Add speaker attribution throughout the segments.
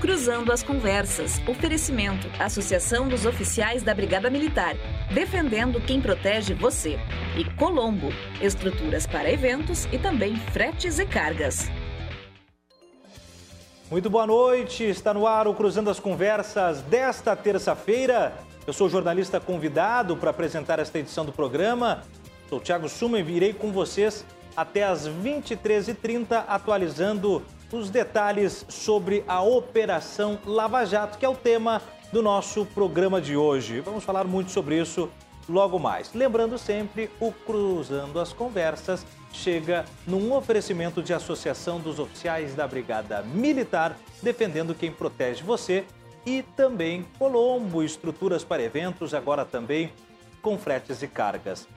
Speaker 1: Cruzando as Conversas. Oferecimento. Associação dos Oficiais da Brigada Militar. Defendendo quem protege você. E Colombo. Estruturas para eventos e também fretes e cargas.
Speaker 2: Muito boa noite. Está no ar o Cruzando as Conversas desta terça-feira. Eu sou jornalista convidado para apresentar esta edição do programa. Sou Thiago Suma e virei com vocês até às 23h30 atualizando os detalhes sobre a Operação Lava Jato, que é o tema do nosso programa de hoje. Vamos falar muito sobre isso logo mais. Lembrando sempre, o Cruzando as Conversas chega num oferecimento de Associação dos Oficiais da Brigada Militar, defendendo quem protege você, e também Colombo, estruturas para eventos, agora também com fretes e cargas.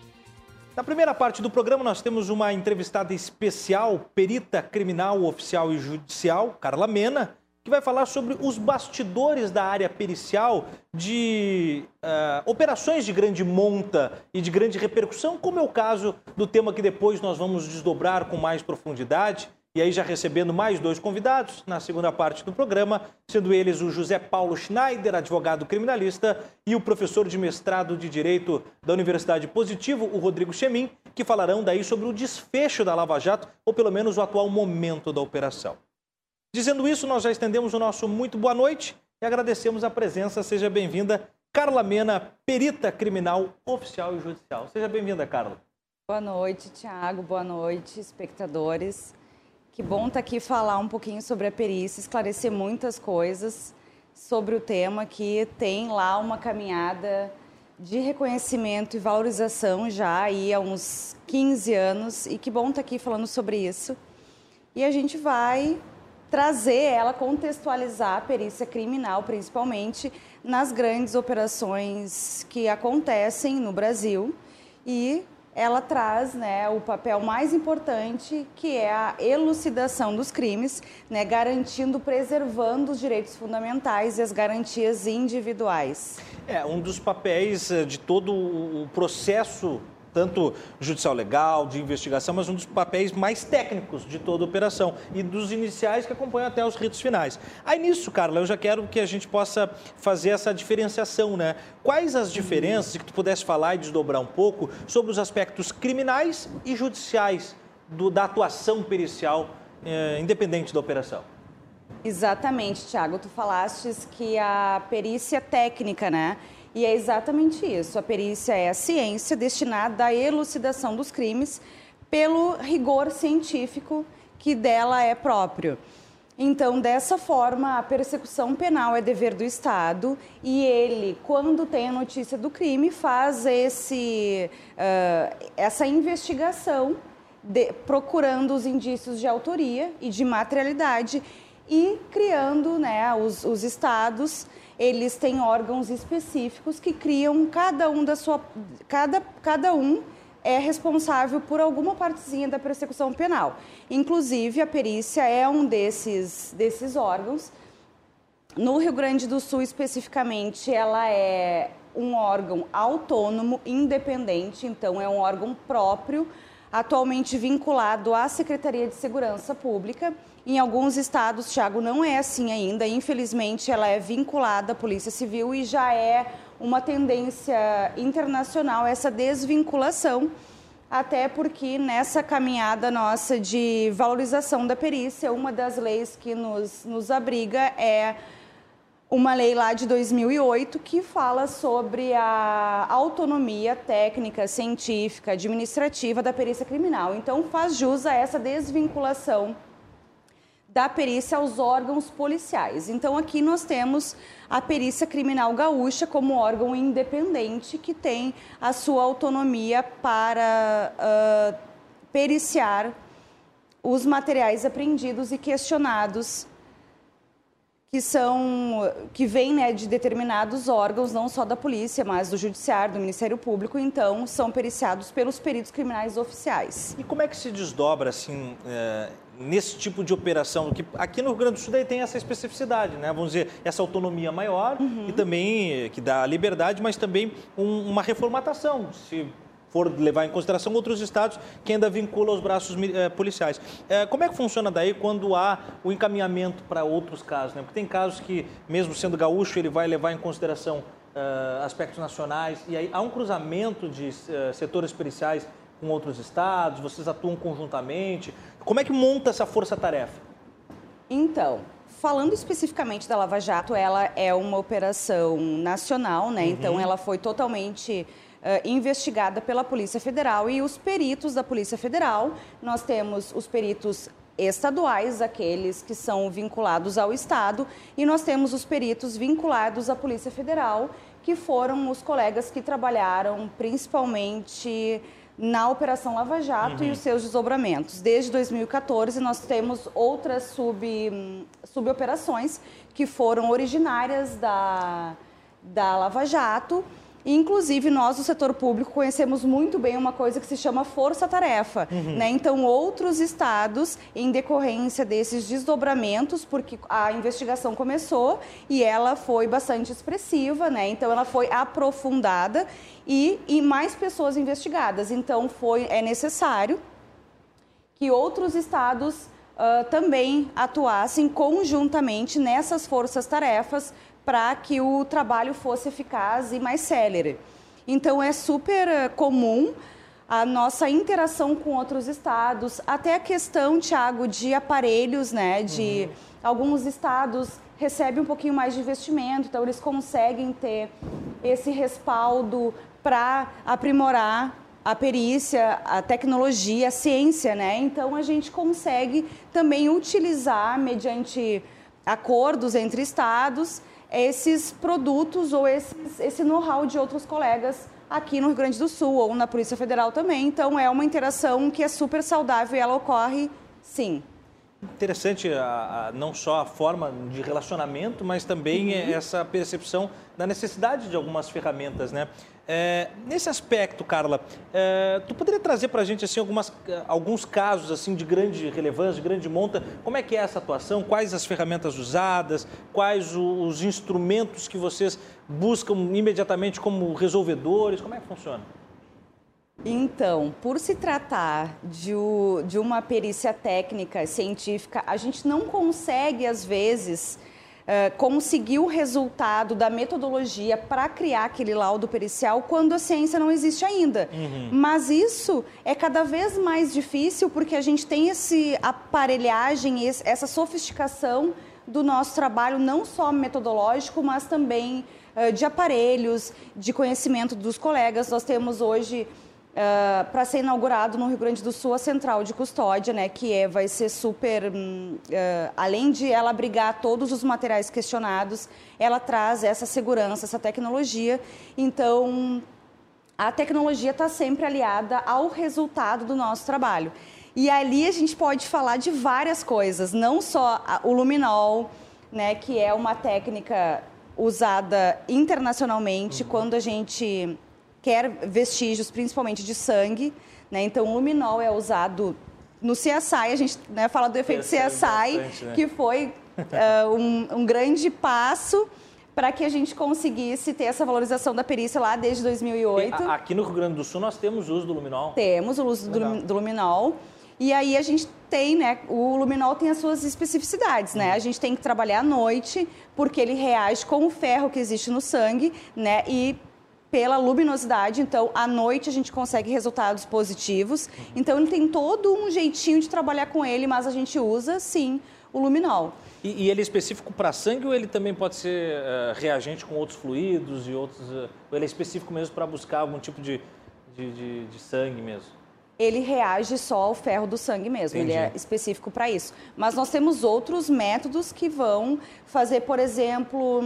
Speaker 2: Na primeira parte do programa, nós temos uma entrevistada especial, perita criminal, oficial e judicial, Carla Mena, que vai falar sobre os bastidores da área pericial de uh, operações de grande monta e de grande repercussão, como é o caso do tema que depois nós vamos desdobrar com mais profundidade e aí já recebendo mais dois convidados na segunda parte do programa, sendo eles o José Paulo Schneider, advogado criminalista, e o professor de mestrado de Direito da Universidade Positivo, o Rodrigo Chemin, que falarão daí sobre o desfecho da Lava Jato, ou pelo menos o atual momento da operação. Dizendo isso, nós já estendemos o nosso muito boa noite e agradecemos a presença. Seja bem-vinda, Carla Mena, perita criminal oficial e judicial. Seja bem-vinda, Carla.
Speaker 3: Boa noite, Tiago. Boa noite, espectadores. Que bom estar tá aqui falar um pouquinho sobre a perícia, esclarecer muitas coisas sobre o tema que tem lá uma caminhada de reconhecimento e valorização já aí há uns 15 anos e que bom estar tá aqui falando sobre isso. E a gente vai trazer ela, contextualizar a perícia criminal, principalmente nas grandes operações que acontecem no Brasil e ela traz né, o papel mais importante, que é a elucidação dos crimes, né, garantindo, preservando os direitos fundamentais e as garantias individuais.
Speaker 2: É, um dos papéis eh, de todo o processo tanto judicial legal, de investigação, mas um dos papéis mais técnicos de toda a operação e dos iniciais que acompanham até os ritos finais. Aí nisso, Carla, eu já quero que a gente possa fazer essa diferenciação, né? Quais as diferenças, que tu pudesse falar e desdobrar um pouco, sobre os aspectos criminais e judiciais do, da atuação pericial eh, independente da operação?
Speaker 3: Exatamente, Tiago. Tu falaste que a perícia técnica, né? E é exatamente isso. A perícia é a ciência destinada à elucidação dos crimes pelo rigor científico que dela é próprio. Então, dessa forma, a persecução penal é dever do Estado e ele, quando tem a notícia do crime, faz esse, uh, essa investigação de, procurando os indícios de autoria e de materialidade e criando né, os, os estados eles têm órgãos específicos que criam cada um da sua cada cada um é responsável por alguma partezinha da persecução penal. Inclusive a perícia é um desses desses órgãos. No Rio Grande do Sul especificamente, ela é um órgão autônomo, independente, então é um órgão próprio, atualmente vinculado à Secretaria de Segurança Pública em alguns estados, Thiago, não é assim ainda. Infelizmente, ela é vinculada à Polícia Civil e já é uma tendência internacional essa desvinculação, até porque nessa caminhada nossa de valorização da perícia, uma das leis que nos, nos abriga é uma lei lá de 2008 que fala sobre a autonomia técnica, científica, administrativa da perícia criminal. Então, faz jus a essa desvinculação da perícia aos órgãos policiais. Então, aqui nós temos a perícia criminal gaúcha como órgão independente que tem a sua autonomia para uh, periciar os materiais apreendidos e questionados que são que vêm né, de determinados órgãos, não só da polícia, mas do judiciário, do Ministério Público, então são periciados pelos peritos criminais oficiais.
Speaker 2: E como é que se desdobra assim é, nesse tipo de operação? Que aqui no Rio Grande do Sul tem essa especificidade, né? Vamos dizer essa autonomia maior uhum. e também que dá liberdade, mas também um, uma reformatação. Se for levar em consideração outros estados que ainda vinculam os braços eh, policiais. Eh, como é que funciona daí quando há o encaminhamento para outros casos? Né? Porque tem casos que, mesmo sendo gaúcho, ele vai levar em consideração eh, aspectos nacionais e aí há um cruzamento de setores periciais com outros estados, vocês atuam conjuntamente. Como é que monta essa força-tarefa?
Speaker 3: Então, falando especificamente da Lava Jato, ela é uma operação nacional, né? Uhum. Então, ela foi totalmente uh, investigada pela Polícia Federal e os peritos da Polícia Federal. Nós temos os peritos estaduais, aqueles que são vinculados ao Estado, e nós temos os peritos vinculados à Polícia Federal, que foram os colegas que trabalharam principalmente na Operação Lava Jato uhum. e os seus desdobramentos. Desde 2014, nós temos outras sub, suboperações que foram originárias da, da Lava Jato Inclusive, nós do setor público conhecemos muito bem uma coisa que se chama força-tarefa. Uhum. Né? Então, outros estados, em decorrência desses desdobramentos, porque a investigação começou e ela foi bastante expressiva, né? então ela foi aprofundada e, e mais pessoas investigadas. Então, foi, é necessário que outros estados uh, também atuassem conjuntamente nessas forças-tarefas para que o trabalho fosse eficaz e mais célere. Então é super eh, comum a nossa interação com outros estados, até a questão, Tiago, de aparelhos, né? De uhum. alguns estados recebem um pouquinho mais de investimento, então eles conseguem ter esse respaldo para aprimorar a perícia, a tecnologia, a ciência, né? Então a gente consegue também utilizar mediante acordos entre estados esses produtos ou esses, esse know-how de outros colegas aqui no Rio Grande do Sul ou na Polícia Federal também. Então é uma interação que é super saudável e ela ocorre sim.
Speaker 2: Interessante a, a, não só a forma de relacionamento, mas também uhum. essa percepção da necessidade de algumas ferramentas, né? É, nesse aspecto, Carla, é, tu poderia trazer para a gente assim, algumas, alguns casos assim de grande relevância, de grande monta? Como é que é essa atuação? Quais as ferramentas usadas? Quais os instrumentos que vocês buscam imediatamente como resolvedores? Como é que funciona?
Speaker 3: Então, por se tratar de, de uma perícia técnica científica, a gente não consegue, às vezes, uh, conseguir o resultado da metodologia para criar aquele laudo pericial quando a ciência não existe ainda. Uhum. Mas isso é cada vez mais difícil porque a gente tem esse aparelhagem, essa sofisticação do nosso trabalho, não só metodológico, mas também uh, de aparelhos, de conhecimento dos colegas. Nós temos hoje Uh, para ser inaugurado no Rio Grande do Sul a central de custódia, né, que é, vai ser super, uh, além de ela abrigar todos os materiais questionados, ela traz essa segurança, essa tecnologia. Então, a tecnologia está sempre aliada ao resultado do nosso trabalho. E ali a gente pode falar de várias coisas, não só o luminol, né, que é uma técnica usada internacionalmente uhum. quando a gente quer vestígios, principalmente de sangue. Né? Então, o luminol é usado no CSI, a gente né, fala do efeito CSI, bastante, né? que foi uh, um, um grande passo para que a gente conseguisse ter essa valorização da perícia lá desde 2008.
Speaker 2: Aqui no Rio Grande do Sul nós temos o uso do luminol?
Speaker 3: Temos o uso do, do, luminol. E aí a gente tem, né, o luminol tem as suas especificidades, né? A gente tem que trabalhar à noite, porque ele reage com o ferro que existe no sangue, né? E pela luminosidade, então à noite a gente consegue resultados positivos. Então ele tem todo um jeitinho de trabalhar com ele, mas a gente usa sim o luminol.
Speaker 2: E, e ele é específico para sangue ou ele também pode ser uh, reagente com outros fluidos e outros? Uh, ou ele é específico mesmo para buscar algum tipo de, de, de, de, sangue mesmo?
Speaker 3: Ele reage só ao ferro do sangue mesmo, Entendi. ele é específico para isso. Mas nós temos outros métodos que vão fazer, por exemplo.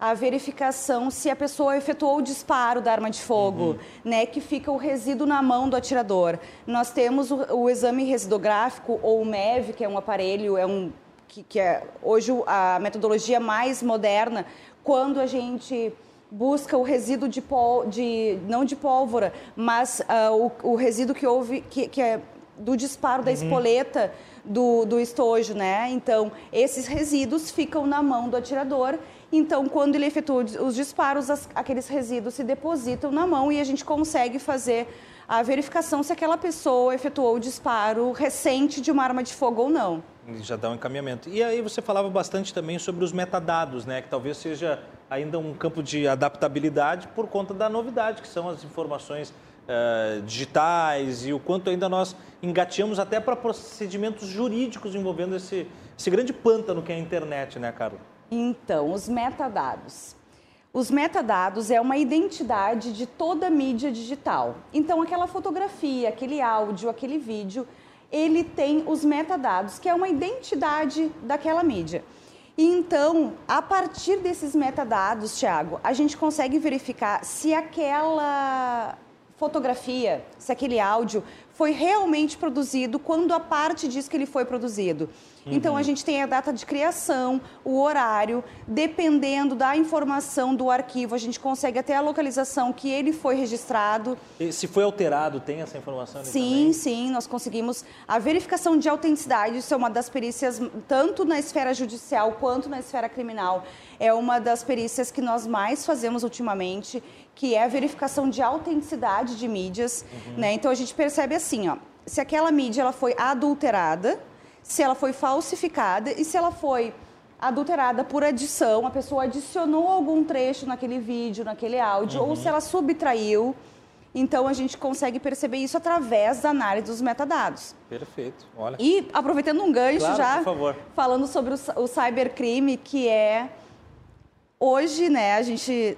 Speaker 3: A verificação se a pessoa efetuou o disparo da arma de fogo, uhum. né, que fica o resíduo na mão do atirador. Nós temos o, o exame residográfico ou o MEV, que é um aparelho, é um que, que é hoje a metodologia mais moderna, quando a gente busca o resíduo de, pol, de não de pólvora, mas uh, o, o, resíduo que houve que, que é do disparo da uhum. espoleta do, do estojo, né? Então, esses resíduos ficam na mão do atirador Então, quando ele efetua os disparos, as, aqueles resíduos se depositam na mão e a gente consegue fazer a verificação se aquela pessoa efetuou o disparo recente de uma arma de fogo ou não.
Speaker 2: Já dá um encaminhamento. E aí você falava bastante também sobre os metadados, né? Que talvez seja ainda um campo de adaptabilidade por conta da novidade, que são as informações uh, digitais e o quanto ainda nós engateamos até para procedimentos jurídicos envolvendo esse, esse grande pântano que é a internet, né, Carla?
Speaker 3: Então, os metadados. Os metadados é uma identidade de toda mídia digital. Então, aquela fotografia, aquele áudio, aquele vídeo, ele tem os metadados, que é uma identidade daquela mídia. E então, a partir desses metadados, Thiago, a gente consegue verificar se aquela fotografia, se aquele áudio foi realmente produzido quando a parte diz que ele foi produzido. Uhum. Então a gente tem a data de criação, o horário, dependendo da informação do arquivo, a gente consegue até a localização que ele foi registrado.
Speaker 2: E se foi alterado, tem essa informação?
Speaker 3: Sim,
Speaker 2: também?
Speaker 3: sim, nós conseguimos a verificação de autenticidade, isso é uma das perícias tanto na esfera judicial quanto na esfera criminal. É uma das perícias que nós mais fazemos ultimamente, que é a verificação de autenticidade de mídias, uhum. né? Então a gente percebe assim, ó, se aquela mídia ela foi adulterada, se ela foi falsificada e se ela foi adulterada por adição, a pessoa adicionou algum trecho naquele vídeo, naquele áudio, uhum. ou se ela subtraiu. Então a gente consegue perceber isso através da análise dos metadados.
Speaker 2: Perfeito. Olha.
Speaker 3: E aproveitando um gancho
Speaker 2: claro,
Speaker 3: já,
Speaker 2: por favor.
Speaker 3: falando sobre o, o cybercrime, que é hoje, né, a gente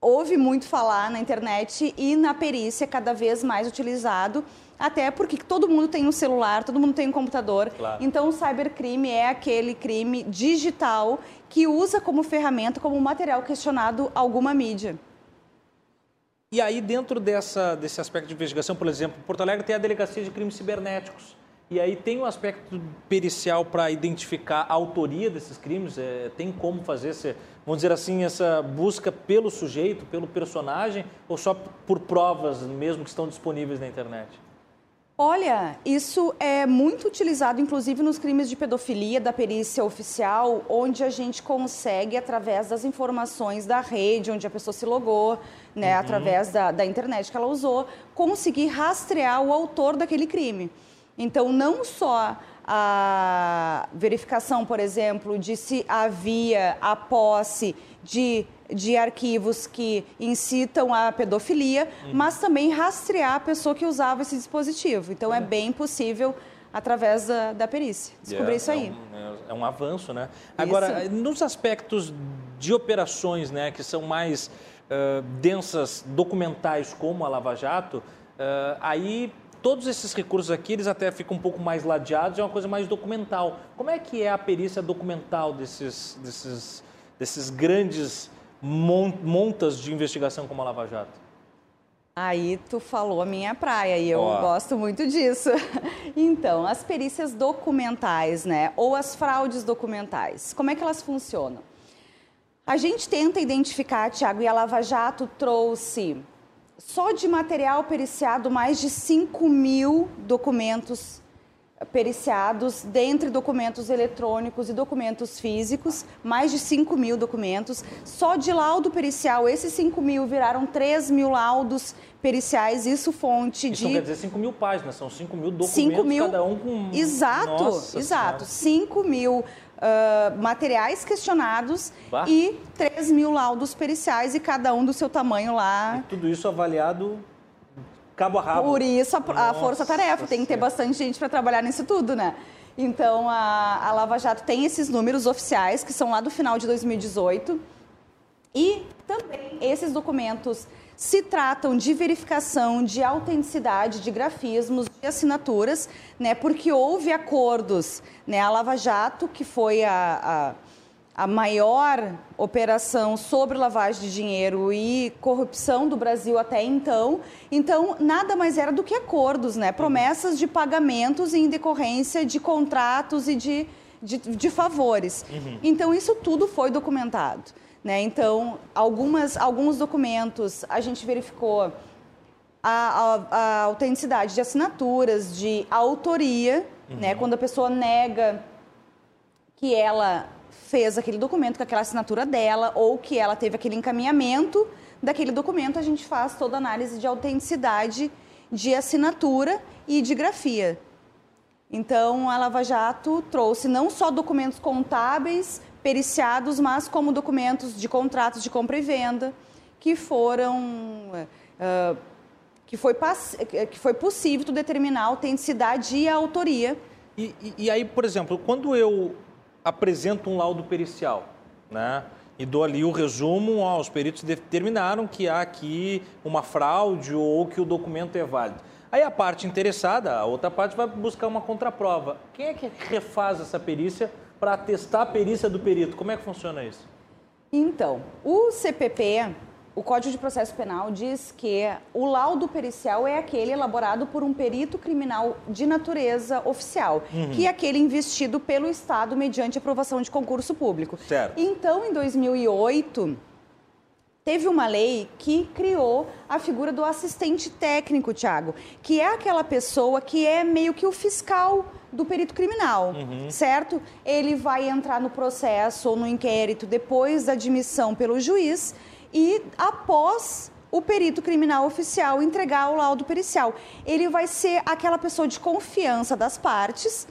Speaker 3: ouve muito falar na internet e na perícia cada vez mais utilizado até porque todo mundo tem um celular, todo mundo tem um computador. Claro. Então, o cybercrime é aquele crime digital que usa como ferramenta, como material questionado alguma mídia.
Speaker 2: E aí, dentro dessa, desse aspecto de investigação, por exemplo, Porto Alegre tem a Delegacia de Crimes Cibernéticos. E aí tem um aspecto pericial para identificar a autoria desses crimes? É, tem como fazer, esse, vamos dizer assim, essa busca pelo sujeito, pelo personagem, ou só por provas mesmo que estão disponíveis na internet?
Speaker 3: Olha, isso é muito utilizado, inclusive, nos crimes de pedofilia da perícia oficial, onde a gente consegue, através das informações da rede, onde a pessoa se logou, né, uhum. através da, da internet que ela usou, conseguir rastrear o autor daquele crime. Então, não só a verificação, por exemplo, de se havia a posse de de arquivos que incitam a pedofilia, uhum. mas também rastrear a pessoa que usava esse dispositivo. Então, é é bem possível através da, da perícia. Descobrir
Speaker 2: é,
Speaker 3: isso aí.
Speaker 2: É um, é um avanço, né? Agora, isso. nos aspectos de operações, né, que são mais uh, densas, documentais, como a Lava Jato, uh, aí todos esses recursos aqui, eles até ficam um pouco mais ladeados, é uma coisa mais documental. Como é que é a perícia documental desses, desses, desses grandes montas de investigação como a Lava Jato?
Speaker 3: Aí tu falou a minha praia e eu oh. gosto muito disso. Então, as perícias documentais, né, ou as fraudes documentais, como é que elas funcionam? A gente tenta identificar, Tiago, e a Lava Jato trouxe só de material periciado mais de 5 mil documentos periciados, dentre documentos eletrônicos e documentos físicos, mais de 5 mil documentos. Só de laudo pericial, esses 5 mil viraram 3 mil laudos periciais, isso fonte
Speaker 2: isso
Speaker 3: de...
Speaker 2: Isso quer dizer 5 mil páginas, são 5 mil documentos, 5 mil... cada um com...
Speaker 3: Exato, Nossa exato. 5 mil uh, materiais questionados bah. e 3 mil laudos periciais e cada um do seu tamanho lá.
Speaker 2: E tudo isso avaliado cabo a rabo.
Speaker 3: Por isso a, a força-tarefa, tem que ter bastante gente para trabalhar nisso tudo, né? Então a, a Lava Jato tem esses números oficiais, que são lá do final de 2018. E também esses documentos se tratam de verificação de autenticidade de grafismos, de assinaturas, né? Porque houve acordos, né? A Lava Jato, que foi a, a a maior operação sobre lavagem de dinheiro e corrupção do Brasil até então. Então, nada mais era do que acordos, né? Promessas de pagamentos em decorrência de contratos e de, de, de favores. Uhum. Então, isso tudo foi documentado. Né? Então, algumas, alguns documentos a gente verificou a, a, a autenticidade de assinaturas, de autoria, né? uhum. né? quando a pessoa nega que ela fez aquele documento com aquela assinatura dela ou que ela teve aquele encaminhamento daquele documento, a gente faz toda a análise de autenticidade de assinatura e de grafia. Então, a Lava Jato trouxe não só documentos contábeis periciados, mas como documentos de contratos de compra e venda que foram uh, que, foi que foi possível determinar a autenticidade e a autoria.
Speaker 2: E, e, e aí, por exemplo, quando eu apresento um laudo pericial, né? e dou ali o resumo, ó, os peritos determinaram que há aqui uma fraude ou que o documento é válido. Aí a parte interessada, a outra parte vai buscar uma contraprova. Quem é que refaz essa perícia para atestar a perícia do perito? Como é que funciona isso?
Speaker 3: Então, o CPP o Código de Processo Penal diz que o laudo pericial é aquele elaborado por um perito criminal de natureza oficial, uhum. que é aquele investido pelo Estado mediante aprovação de concurso público.
Speaker 2: Certo.
Speaker 3: Então, em 2008, teve uma lei que criou a figura do assistente técnico, Tiago, que é aquela pessoa que é meio que o fiscal do perito criminal, uhum. certo? Ele vai entrar no processo ou no inquérito depois da admissão pelo juiz e após o perito criminal oficial entregar o laudo pericial. Ele vai ser aquela pessoa de confiança das partes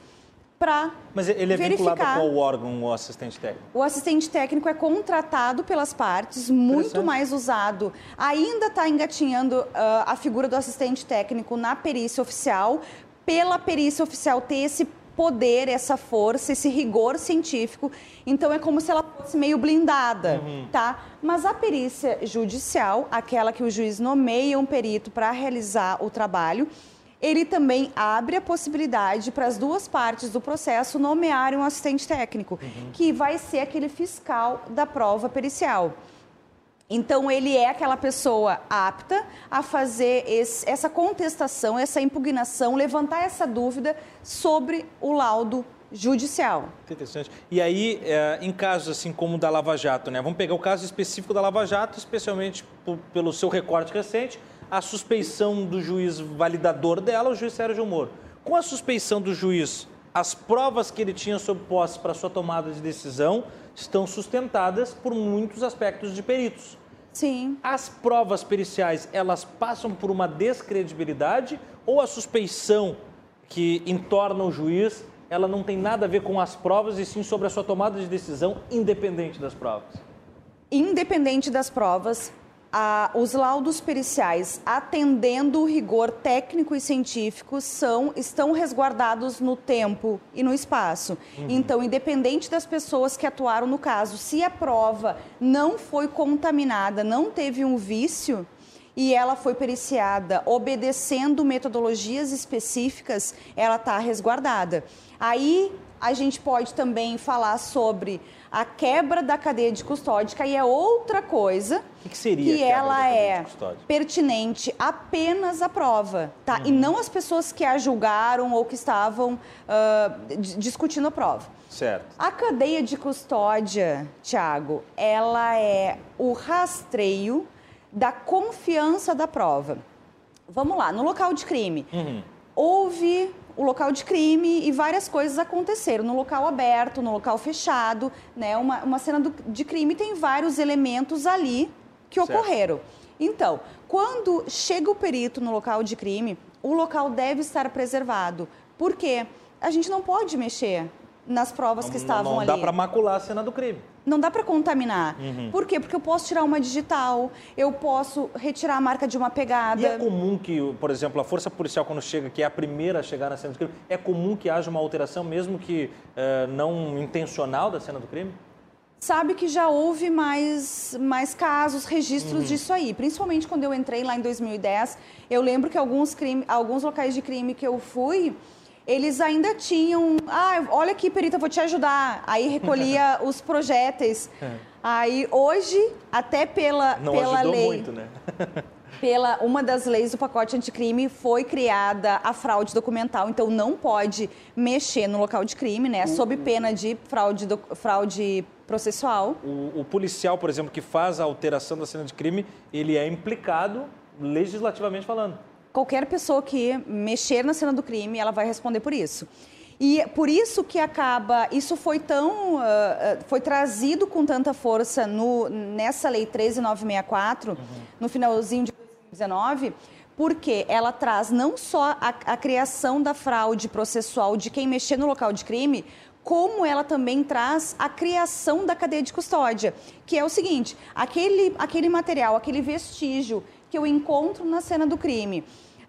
Speaker 3: para
Speaker 2: Mas ele é
Speaker 3: verificar.
Speaker 2: vinculado o órgão, o assistente técnico?
Speaker 3: O assistente técnico é contratado pelas partes, muito mais usado. Ainda está engatinhando uh, a figura do assistente técnico na perícia oficial, pela perícia oficial ter esse poder, essa força, esse rigor científico. Então é como se ela fosse meio blindada, uhum. tá? Mas a perícia judicial, aquela que o juiz nomeia um perito para realizar o trabalho, ele também abre a possibilidade para as duas partes do processo nomearem um assistente técnico, uhum. que vai ser aquele fiscal da prova pericial. Então, ele é aquela pessoa apta a fazer esse, essa contestação, essa impugnação, levantar essa dúvida sobre o laudo judicial.
Speaker 2: Interessante. E aí, é, em casos assim como o da Lava Jato, né? Vamos pegar o caso específico da Lava Jato, especialmente pelo seu recorte recente, a suspeição do juiz validador dela, o juiz Sérgio Moro. Com a suspeição do juiz, as provas que ele tinha sob posse para sua tomada de decisão estão sustentadas por muitos aspectos de peritos.
Speaker 3: Sim.
Speaker 2: As provas periciais, elas passam por uma descredibilidade ou a suspeição que entorna o juiz, ela não tem nada a ver com as provas e sim sobre a sua tomada de decisão independente das provas?
Speaker 3: Independente das provas, os laudos periciais, atendendo o rigor técnico e científico, são, estão resguardados no tempo e no espaço. Uhum. Então, independente das pessoas que atuaram no caso, se a prova não foi contaminada, não teve um vício e ela foi periciada obedecendo metodologias específicas, ela está resguardada. Aí a gente pode também falar sobre a quebra da cadeia de custódia, e é outra coisa.
Speaker 2: O que, seria?
Speaker 3: Que ela é pertinente apenas à prova, tá? Uhum. E não as pessoas que a julgaram ou que estavam uh, discutindo a prova.
Speaker 2: Certo.
Speaker 3: A cadeia de custódia, Tiago, ela é o rastreio da confiança da prova. Vamos lá, no local de crime. Uhum. Houve o local de crime e várias coisas aconteceram no local aberto, no local fechado, né? Uma, uma cena do, de crime tem vários elementos ali que certo. ocorreram. Então, quando chega o perito no local de crime, o local deve estar preservado. Por quê? A gente não pode mexer nas provas
Speaker 2: não,
Speaker 3: que estavam
Speaker 2: não
Speaker 3: ali.
Speaker 2: Não dá para macular a cena do crime.
Speaker 3: Não dá para contaminar. Uhum. Por quê? Porque eu posso tirar uma digital, eu posso retirar a marca de uma pegada.
Speaker 2: E é comum que, por exemplo, a força policial, quando chega, que é a primeira a chegar na cena do crime, é comum que haja uma alteração, mesmo que uh, não intencional da cena do crime?
Speaker 3: Sabe que já houve mais, mais casos, registros uhum. disso aí. Principalmente quando eu entrei lá em 2010, eu lembro que alguns, crime, alguns locais de crime que eu fui eles ainda tinham. Ah, olha aqui, perita, vou te ajudar. Aí recolhia os projéteis. É. Aí hoje, até pela,
Speaker 2: Não
Speaker 3: pela
Speaker 2: lei.
Speaker 3: Muito,
Speaker 2: né?
Speaker 3: pela uma das leis do pacote anticrime foi criada a fraude documental, então não pode mexer no local de crime, né? Sob pena de fraude, do, fraude processual.
Speaker 2: O, o, policial, por exemplo, que faz a alteração da cena de crime, ele é implicado legislativamente falando
Speaker 3: qualquer pessoa que mexer na cena do crime, ela vai responder por isso. E por isso que acaba, isso foi tão, uh, foi trazido com tanta força no, nessa lei 13964, uhum. no finalzinho de 2019, porque ela traz não só a, a criação da fraude processual de quem mexer no local de crime, como ela também traz a criação da cadeia de custódia, que é o seguinte: aquele, aquele material, aquele vestígio que eu encontro na cena do crime,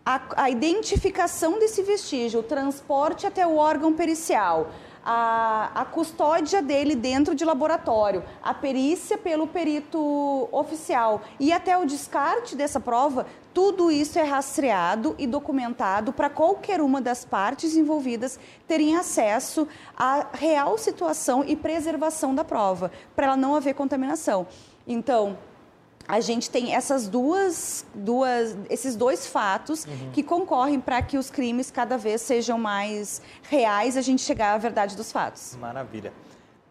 Speaker 3: a, a identificação desse vestígio, o transporte até o órgão pericial, a, a, custódia dele dentro de laboratório, a perícia pelo perito oficial e até o descarte dessa prova, tudo isso é rastreado e documentado para qualquer uma das partes envolvidas terem acesso à real situação e preservação da prova, para ela não haver contaminação. Então, a gente tem essas duas, duas esses dois fatos uhum. que concorrem para que os crimes cada vez sejam mais reais, a gente chegar à verdade dos fatos.
Speaker 2: Maravilha.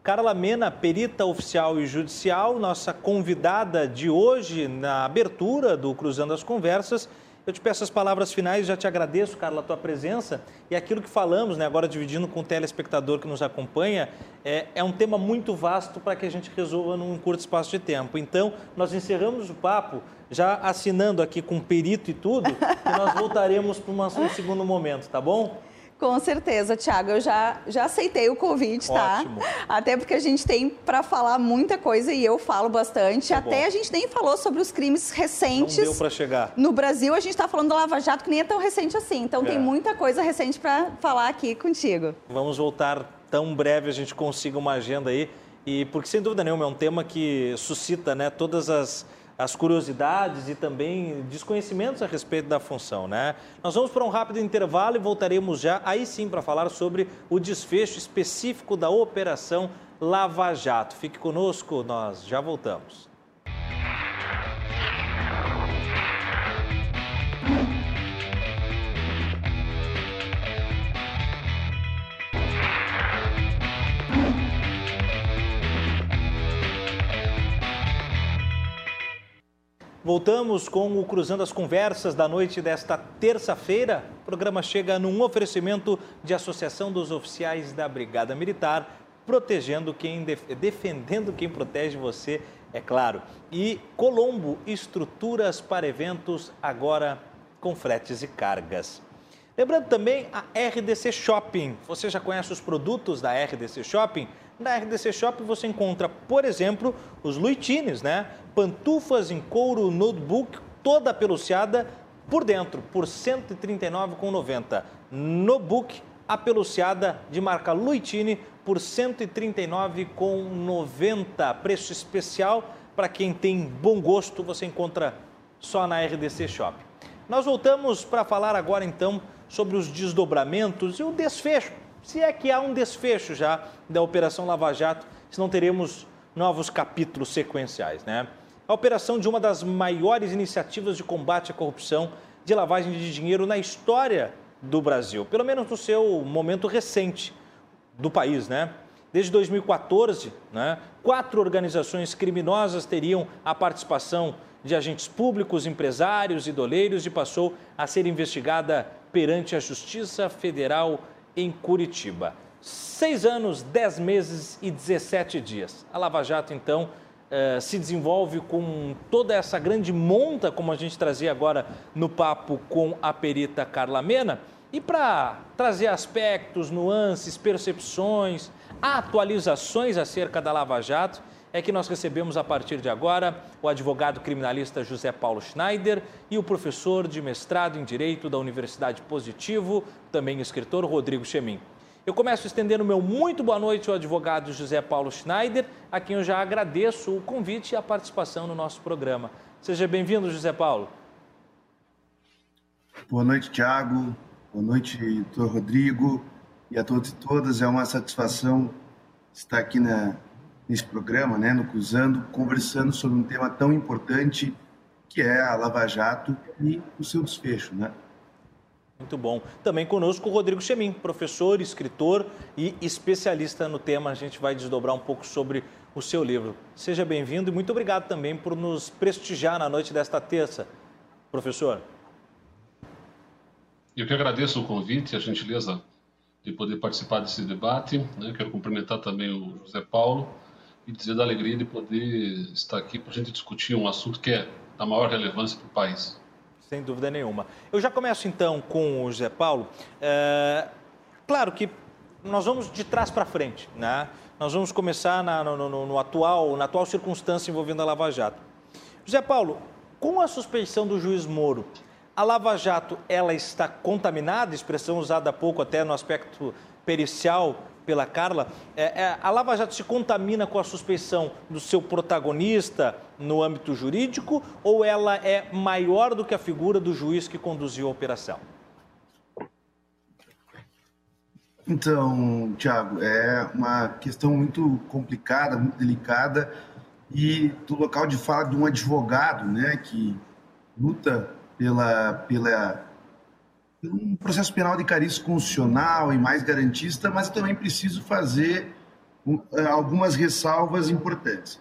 Speaker 2: Carla Mena, perita oficial e judicial, nossa convidada de hoje na abertura do Cruzando as Conversas. Eu te peço as palavras finais, já te agradeço, Carla, a tua presença. E aquilo que falamos, né, agora dividindo com o telespectador que nos acompanha, é, é um tema muito vasto para que a gente resolva num curto espaço de tempo. Então, nós encerramos o papo já assinando aqui com perito e tudo, e nós voltaremos para um segundo momento, tá bom?
Speaker 3: Com certeza, Thiago. Eu já, já aceitei o convite, tá?
Speaker 2: Ótimo.
Speaker 3: Até porque a gente tem para falar muita coisa e eu falo bastante. Tá Até bom. a gente nem falou sobre os crimes recentes. Não
Speaker 2: deu para chegar.
Speaker 3: No Brasil, a gente está falando da Lava Jato, que nem é tão recente assim. Então, é. tem muita coisa recente para falar aqui contigo.
Speaker 2: Vamos voltar tão breve a gente consiga uma agenda aí. E porque, sem dúvida nenhuma, é um tema que suscita né, todas as as curiosidades e também desconhecimentos a respeito da função, né? Nós vamos para um rápido intervalo e voltaremos já aí sim para falar sobre o desfecho específico da operação Lava Jato. Fique conosco, nós já voltamos. Voltamos com o Cruzando as Conversas da noite desta terça-feira. O programa chega num oferecimento de Associação dos Oficiais da Brigada Militar, protegendo quem defendendo quem protege você, é claro. E Colombo Estruturas para Eventos agora com fretes e cargas. Lembrando também a RDC Shopping. Você já conhece os produtos da RDC Shopping? Na RDC Shopping você encontra, por exemplo, os Luitines, né? Pantufas em couro notebook, toda peluciada por dentro, por R$ 139,90. Notebook apeluciada de marca Luitine por R$ 139,90. Preço especial para quem tem bom gosto, você encontra só na RDC Shopping. Nós voltamos para falar agora então sobre os desdobramentos e o desfecho se é que há um desfecho já da Operação Lava Jato, se não teremos novos capítulos sequenciais, né? A operação de uma das maiores iniciativas de combate à corrupção, de lavagem de dinheiro na história do Brasil, pelo menos no seu momento recente do país, né? Desde 2014, né, quatro organizações criminosas teriam a participação de agentes públicos, empresários e doleiros e passou a ser investigada perante a Justiça Federal em Curitiba. Seis anos, dez meses e 17 dias. A Lava Jato, então, eh, se desenvolve com toda essa grande monta, como a gente trazia agora no papo com a perita Carla Mena. E para trazer aspectos, nuances, percepções, atualizações acerca da Lava Jato, é que nós recebemos a partir de agora o advogado criminalista José Paulo Schneider e o professor de mestrado em Direito da Universidade Positivo, também escritor Rodrigo Chemin. Eu começo estendendo meu muito boa noite ao advogado José Paulo Schneider, a quem eu já agradeço o convite e a participação no nosso programa. Seja bem-vindo, José Paulo.
Speaker 4: Boa noite, Tiago. Boa noite, doutor Rodrigo. E a todos e todas, é uma satisfação estar aqui na, nesse programa, né, no Cruzando, conversando sobre um tema tão importante que é a Lava Jato e o seu desfecho, né?
Speaker 2: Muito bom. Também conosco o Rodrigo Chemin, professor, escritor e especialista no tema. A gente vai desdobrar um pouco sobre o seu livro. Seja bem-vindo e muito obrigado também por nos prestigiar na noite desta terça, professor.
Speaker 5: Eu que agradeço o convite e a gentileza de poder participar desse debate. Né? Quero cumprimentar também o José Paulo e dizer da alegria de poder estar aqui para a gente discutir um assunto que é da maior relevância para o país.
Speaker 2: Sem dúvida nenhuma. Eu já começo então com o José Paulo. É... Claro que nós vamos de trás para frente, né? Nós vamos começar na, no, no, no, atual, na atual circunstância envolvendo a Lava Jato. José Paulo, com a suspeição do juiz Moro, a Lava Jato ela está contaminada, expressão usada há pouco até no aspecto pericial pela Carla. É, é, a Lava Jato se contamina com a suspeição do seu protagonista no âmbito jurídico ou ela é maior do que a figura do juiz que conduziu a operação?
Speaker 4: Então, Tiago, é uma questão muito complicada, muito delicada e do local de fala de um advogado, né, que luta pela, pela um processo penal de cariz constitucional e mais garantista, mas eu também preciso fazer eh, algumas ressalvas importantes.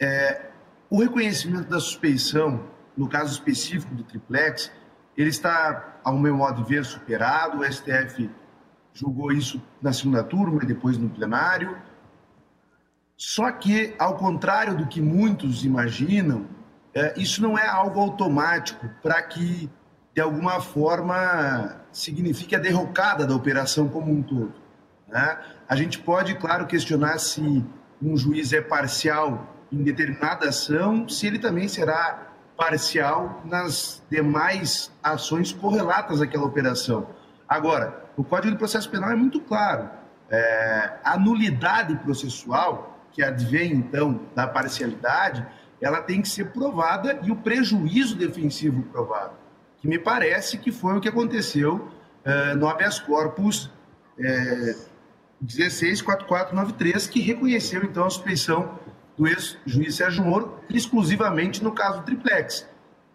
Speaker 4: É, o reconhecimento da suspeição, no caso específico do triplex, ele está, ao meu modo de ver, superado. O STF julgou isso na segunda turma e depois no plenário. Só que, ao contrário do que muitos imaginam, é, isso não é algo automático para que, de alguma forma, signifique a derrocada da operação como um todo. Né? A gente pode, claro, questionar se um juiz é parcial em determinada ação, se ele também será parcial nas demais ações correlatas àquela operação. Agora, o Código de Processo Penal é muito claro. É, a nulidade processual, que advém, então, da parcialidade, ela tem que ser provada e o prejuízo defensivo provado, que me parece que foi o que aconteceu no habeas corpus é, 164493, que reconheceu então a suspeição do ex-juiz Sérgio Moro exclusivamente no caso triplex.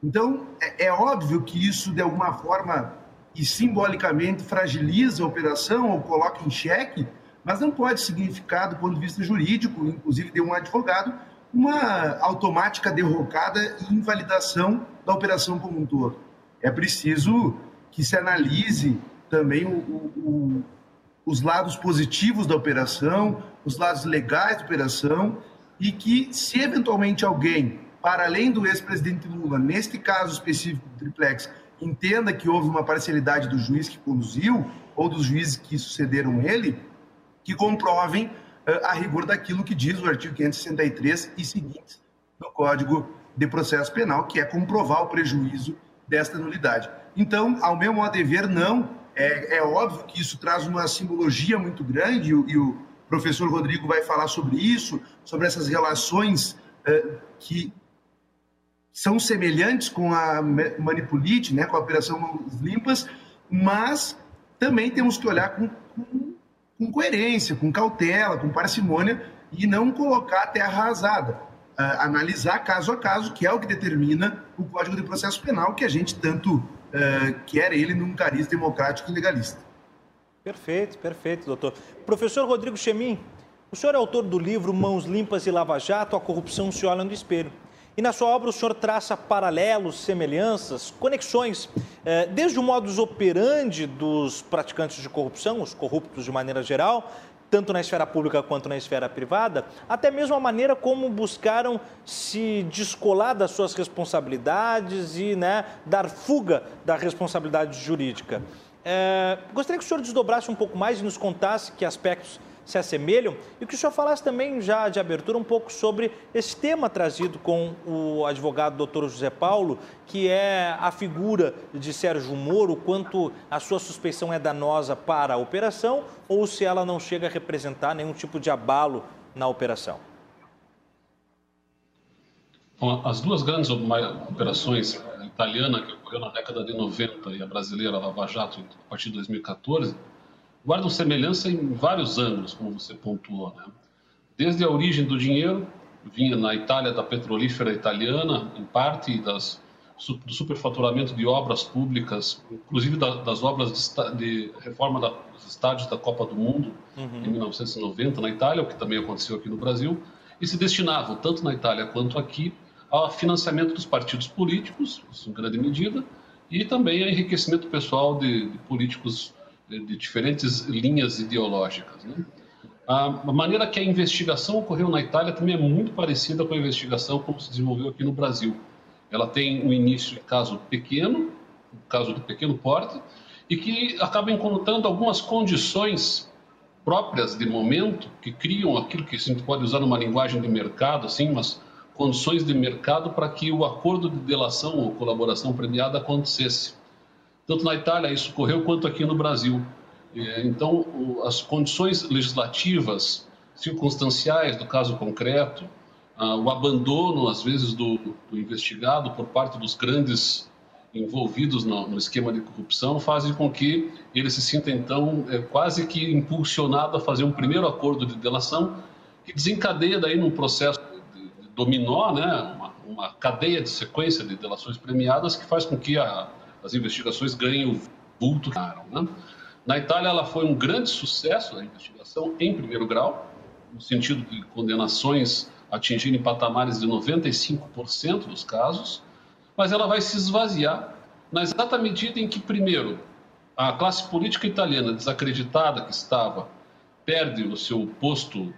Speaker 4: Então, é, é óbvio que isso, de alguma forma e simbolicamente, fragiliza a operação ou coloca em xeque, mas não pode significar, do ponto de vista jurídico, inclusive de um advogado, uma automática derrocada e invalidação da operação como um todo. É preciso que se analise também o, o, os lados positivos da operação, os lados legais da operação, e que, se eventualmente alguém, para além do ex-presidente Lula, neste caso específico do Triplex, entenda que houve uma parcialidade do juiz que conduziu, ou dos juízes que sucederam ele, que comprovem uh, a rigor daquilo que diz o artigo 563 e seguintes do Código de Processo Penal, que é comprovar o prejuízo desta nulidade. Então, ao meu modo de ver, não. É, é óbvio que isso traz uma simbologia muito grande e o, e o professor Rodrigo vai falar sobre isso, sobre essas relações uh, que são semelhantes com a Manipulite, né, com a Operação Mãos Limpas, mas também temos que olhar com, com com coerência, com cautela, com parcimônia e não colocar a terra arrasada. Uh, analisar caso a caso, que é o que determina o Código de Processo Penal, que a gente tanto uh, quer ele num cariz democrático e legalista.
Speaker 2: Perfeito, perfeito, doutor. Professor Rodrigo Chemin, o senhor é autor do livro Mãos Limpas e Lava Jato, a corrupção se olha no espelho. E na sua obra o senhor traça paralelos, semelhanças, conexões, eh, desde o modus operandi dos praticantes de corrupção, os corruptos de maneira geral, tanto na esfera pública quanto na esfera privada, até mesmo a maneira como buscaram se descolar das suas responsabilidades e né, dar fuga da responsabilidade jurídica. É, gostaria que o senhor desdobrasse um pouco mais e nos contasse que aspectos se assemelham e que o senhor falasse também já de abertura um pouco sobre esse tema trazido com o advogado doutor José Paulo, que é a figura de Sérgio Moro, quanto a sua suspeição é danosa para a operação ou se ela não chega a representar nenhum tipo de abalo na operação.
Speaker 5: As duas grandes operações, a italiana, que ocorreu na década de 90, e a brasileira, a Lava Jato, a partir de 2014, guardam semelhança em vários ângulos, como você pontuou. Né? Desde a origem do dinheiro, vinha na Itália da petrolífera italiana, em parte das, do superfaturamento de obras públicas, inclusive das obras de, de reforma da, dos estádios da Copa do Mundo, uhum. em 1990, na Itália, o que também aconteceu aqui no Brasil, e se destinavam, tanto na Itália quanto aqui, ao financiamento dos partidos políticos, em grande medida, e também ao enriquecimento pessoal de, de políticos de diferentes linhas ideológicas. Né? A maneira que a investigação ocorreu na Itália também é muito parecida com a investigação como se desenvolveu aqui no Brasil. Ela tem um início em caso pequeno, um caso de pequeno porte, e que acaba encontrando algumas condições próprias de momento que criam aquilo que a gente pode usar numa linguagem de mercado, assim, umas condições de mercado para que o acordo de delação ou colaboração premiada acontecesse. Tanto na Itália isso ocorreu quanto aqui no Brasil. Então, as condições legislativas, circunstanciais do caso concreto, o abandono, às vezes, do, do investigado por parte dos grandes envolvidos no, no, esquema de corrupção fazem com que ele se sinta, então, é, quase que impulsionado a fazer um primeiro acordo de delação que desencadeia daí num processo de dominó, né, uma, uma, cadeia de sequência de delações premiadas que faz com que a, as investigações ganhem o vulto né? Na Itália, ela foi um grande sucesso, a investigação em primeiro grau, no sentido de condenações atingirem patamares de 95% dos casos, mas ela vai se esvaziar na exata medida em que, primeiro, a classe política italiana desacreditada que estava perde o seu posto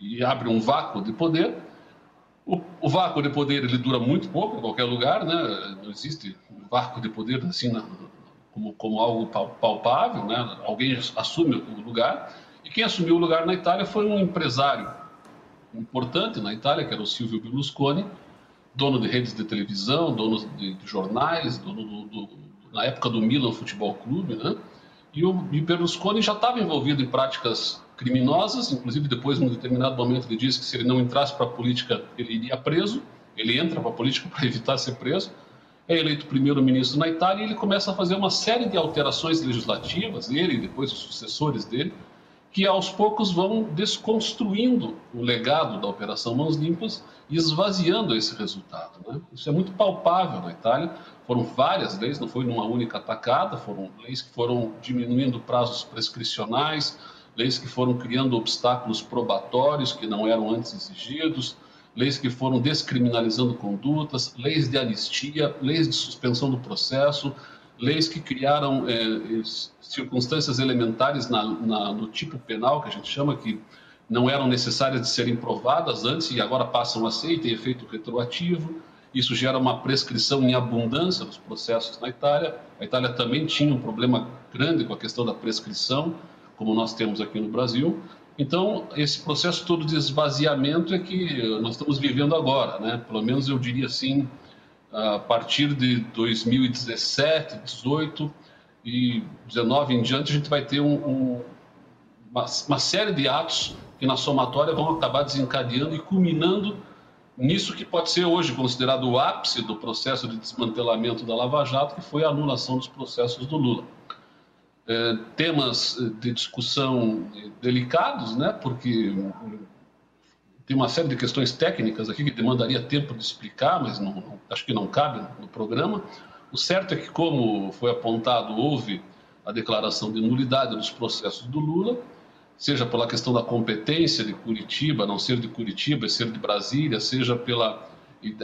Speaker 5: e abre um vácuo de poder. O, o vácuo de poder ele dura muito pouco em qualquer lugar, né? Não existe vácuo de poder assim na, como, como algo palpável, né? Alguém assume o lugar. E quem assumiu o lugar na Itália foi um empresário importante na Itália, que era o Silvio Berlusconi, dono de redes de televisão, dono de, de jornais, dono do, do, na época do Milan Futebol Clube, né? E o e Berlusconi já estava envolvido em práticas criminosas, inclusive depois, num determinado momento, ele disse que se ele não entrasse para a política, ele iria preso. Ele entra para a política para evitar ser preso. É eleito primeiro-ministro na Itália e ele começa a fazer uma série de alterações legislativas, ele e depois os sucessores dele, que aos poucos vão desconstruindo o legado da Operação Mãos Limpas e esvaziando esse resultado. Né? Isso é muito palpável na Itália. Foram várias leis, não foi numa única atacada, foram leis que foram diminuindo prazos prescricionais, leis que foram criando obstáculos probatórios que não eram antes exigidos, leis que foram descriminalizando condutas, leis de anistia, leis de suspensão do processo, leis que criaram é, circunstâncias elementares na, na, no tipo penal, que a gente chama, que não eram necessárias de serem provadas antes e agora passam a ser e têm efeito retroativo. Isso gera uma prescrição em abundância dos processos na Itália. A Itália também tinha um problema grande com a questão da prescrição, como nós temos aqui no Brasil. Então, esse processo todo de esvaziamento é que nós estamos vivendo agora, né? Pelo menos eu diria assim, a partir de 2017, 18 e 19 em diante, a gente vai ter um, um, uma, uma, série de atos que na somatória vão acabar desencadeando e culminando nisso que pode ser hoje considerado o ápice do processo de desmantelamento da Lava Jato, que foi a anulação dos processos do Lula. É, temas de discussão delicados, né, porque tem uma série de questões técnicas aqui que demandaria tempo de explicar, mas não, acho que não cabe no programa. O certo é que, como foi apontado, houve a declaração de nulidade dos processos do Lula, seja pela questão da competência de Curitiba, não ser de Curitiba, ser de Brasília, seja pela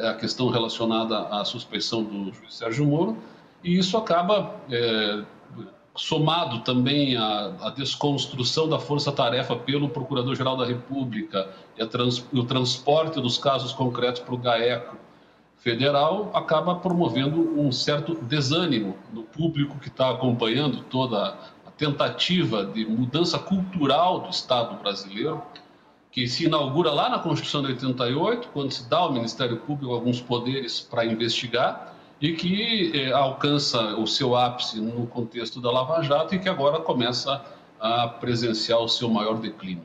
Speaker 5: a questão relacionada à suspeição do juiz Sérgio Moro, e isso acaba é, somado também à, desconstrução da força-tarefa pelo Procurador-Geral da República e trans, o transporte dos casos concretos para o GAECO federal, acaba promovendo um certo desânimo no público que está acompanhando toda a tentativa de mudança cultural do Estado brasileiro, que se inaugura lá na Constituição de 88, quando se dá ao Ministério Público alguns poderes para investigar, e que eh, alcança o seu ápice no contexto da Lava Jato e que agora começa a presenciar o seu maior declínio.